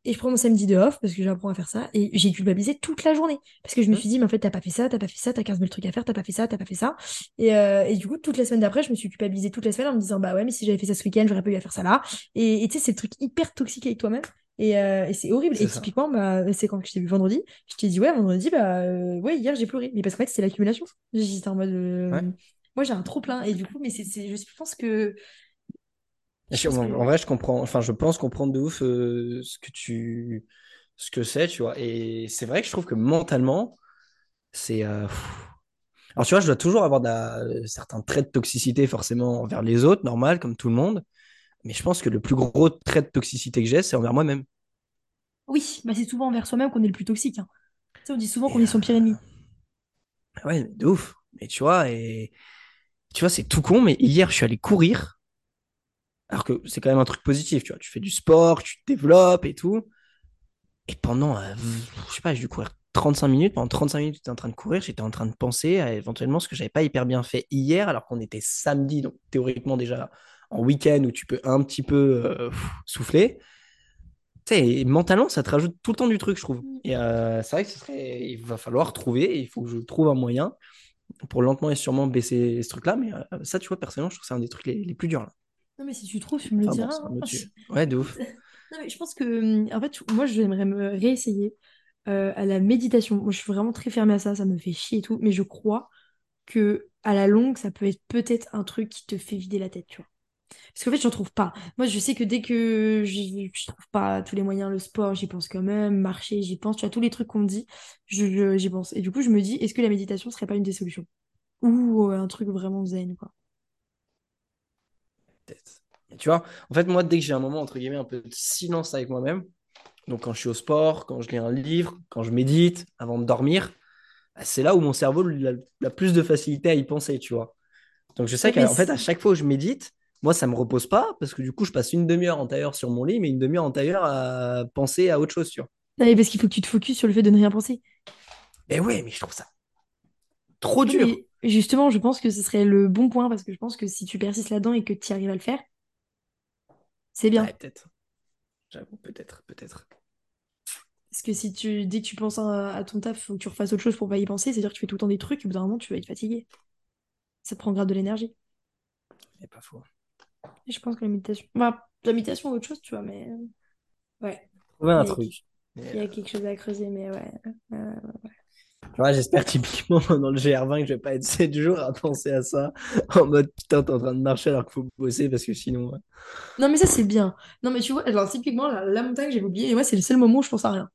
Et je prends mon samedi de off parce que j'apprends à faire ça. Et j'ai culpabilisé toute la journée. Parce que je me Mm. suis dit, mais en fait, t'as pas fait ça, t'as pas fait ça, t'as 15 000 trucs à faire, t'as pas fait ça, t'as pas fait ça. Et, euh, et du coup, toute la semaine d'après, je me suis culpabilisée toute la semaine en me disant, bah ouais, mais si j'avais fait ça ce week-end, j'aurais pas eu à faire ça là. Et tu sais, c'est le truc hyper toxique avec toi-même. Et, euh, et c'est horrible. Et ça. typiquement, bah, c'est quand je t'ai vu vendredi, je t'ai dit, ouais, vendredi, bah euh, ouais, hier, j'ai pleuré. Mais parce qu'en fait, c'est l'accumulation. J'étais en mode. Ouais. Moi, j'ai un trop plein. Et du coup, mais c'est- je pense que. Je En vrai, je comprends, enfin, je pense comprendre de ouf euh, ce que tu, ce que c'est, tu vois. Et c'est vrai que je trouve que mentalement, c'est. euh. Alors, tu vois, je dois toujours avoir la- euh, certains traits de toxicité, forcément, envers les autres, normal, comme tout le monde. Mais je pense que le plus gros trait de toxicité que j'ai, c'est envers moi-même. Oui, bah c'est souvent envers soi-même qu'on est le plus toxique. hein. Tu sais, on dit souvent qu'on est euh, son pire ennemi. ouais, de ouf. Mais tu vois, et tu vois, c'est tout con, mais hier, je suis allé courir, alors que c'est quand même un truc positif, tu vois. Tu fais du sport, tu te développes et tout. Et pendant, euh, je sais pas, j'ai dû courir 35 minutes. Pendant 35 minutes, j'étais en train de courir. J'étais en train de penser à éventuellement ce que j'avais pas hyper bien fait hier, alors qu'on était samedi, donc théoriquement déjà en week-end où tu peux un petit peu euh, souffler. Tu sais, mentalement, ça te rajoute tout le temps du truc, je trouve. Et euh, c'est vrai que il va falloir trouver, il faut que je trouve un moyen pour lentement et sûrement baisser ce truc-là. Mais euh, ça, tu vois, personnellement, je trouve que c'est un des trucs les, les plus durs là. Non, mais si tu trouves, tu me le Enfin diras. hein. [LAUGHS] Ouais, de ouf. Non, mais je pense que, hum, en fait, moi, j'aimerais me réessayer euh, à la méditation. Moi, je suis vraiment très fermée à ça, ça me fait chier et tout, mais je crois que à la longue, ça peut être peut-être un truc qui te fait vider la tête, tu vois. Parce qu'en fait, j'en trouve pas. Moi, je sais que dès que j'y- je trouve pas tous les moyens, le sport, j'y pense quand même, marcher, j'y pense, tu vois, tous les trucs qu'on me dit, je, je- j'y pense. Et du coup, je me dis, est-ce que la méditation serait pas une des solutions? Ou euh, un truc vraiment zen, quoi. Tu vois, en fait, moi, dès que j'ai un moment, entre guillemets, un peu de silence avec moi-même, donc quand je suis au sport, quand je lis un livre, quand je médite, avant de dormir, bah, c'est là où mon cerveau a, plus de facilité à y penser, tu vois. Donc je sais qu'en fait, à chaque fois où je médite, moi, ça me repose pas, parce que du coup, je passe une demi-heure en tailleur sur mon lit, mais une demi-heure en tailleur à penser à autre chose, tu vois. Non, mais parce qu'il faut que tu te focuses sur le fait de ne rien penser. Mais ouais, mais je trouve ça trop dur. mais justement, je pense que ce serait le bon point parce que je pense que si tu persistes là-dedans et que tu arrives à le faire, c'est bien. Ouais, peut-être. J'avoue, peut-être, peut-être. Parce que si tu, dès que tu penses à, à ton taf, faut que tu refasses autre chose pour pas y penser, c'est-à-dire que tu fais tout le temps des trucs et au bout d'un moment, tu vas être fatigué. Ça te prend grave de l'énergie. C'est pas faux. Et je pense que la méditation. Bah, la méditation, autre chose, tu vois, mais. euh, Ouais, Trouver il un y a, truc. Il y a quelque chose à creuser, mais ouais. Euh, tu vois, j'espère typiquement [LAUGHS] dans le GR20 que je vais pas être [LAUGHS] 7 jours à penser à ça, en mode putain, t'es en train de marcher alors qu'il faut bosser parce que sinon. Non, mais ça, c'est bien. Non, mais tu vois, alors typiquement, la, la montagne, j'avais oublié, et moi, c'est le seul moment où je pense à rien.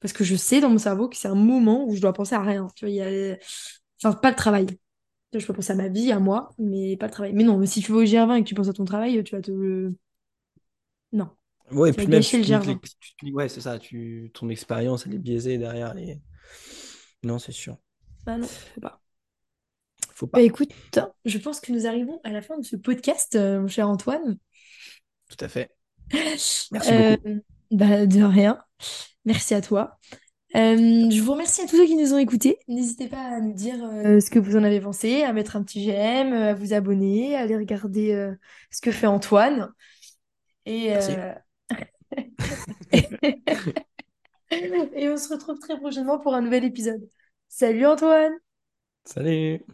Parce que je sais dans mon cerveau que c'est un moment où je dois penser à rien. Tu vois, il y a. Enfin, pas le travail. Je peux penser à ma vie, à moi, mais pas le travail. Mais non, mais si tu vas au GR20 et que tu penses à ton travail, tu vas te. Non, Ouais, et puis même, gâcher tu le te niques les- GR20. tu te niques- Ouais, c'est ça, tu... ton expérience, elle est biaisée derrière les. Non, c'est sûr. Bah non, faut pas. Faut Bah pas. écoute, je pense que nous arrivons à la fin de ce podcast, euh, mon cher Antoine. Tout à fait. [LAUGHS] Merci Euh, beaucoup. bah, de rien. Merci à toi. Euh, je vous remercie à tous ceux qui nous ont écoutés. N'hésitez pas à nous dire euh, ce que vous en avez pensé, à mettre un petit j'aime, euh, à vous abonner, à aller regarder euh, ce que fait Antoine. Et, Merci. [LAUGHS] [LAUGHS] et on se retrouve très prochainement pour un nouvel épisode. Salut Antoine! Salut.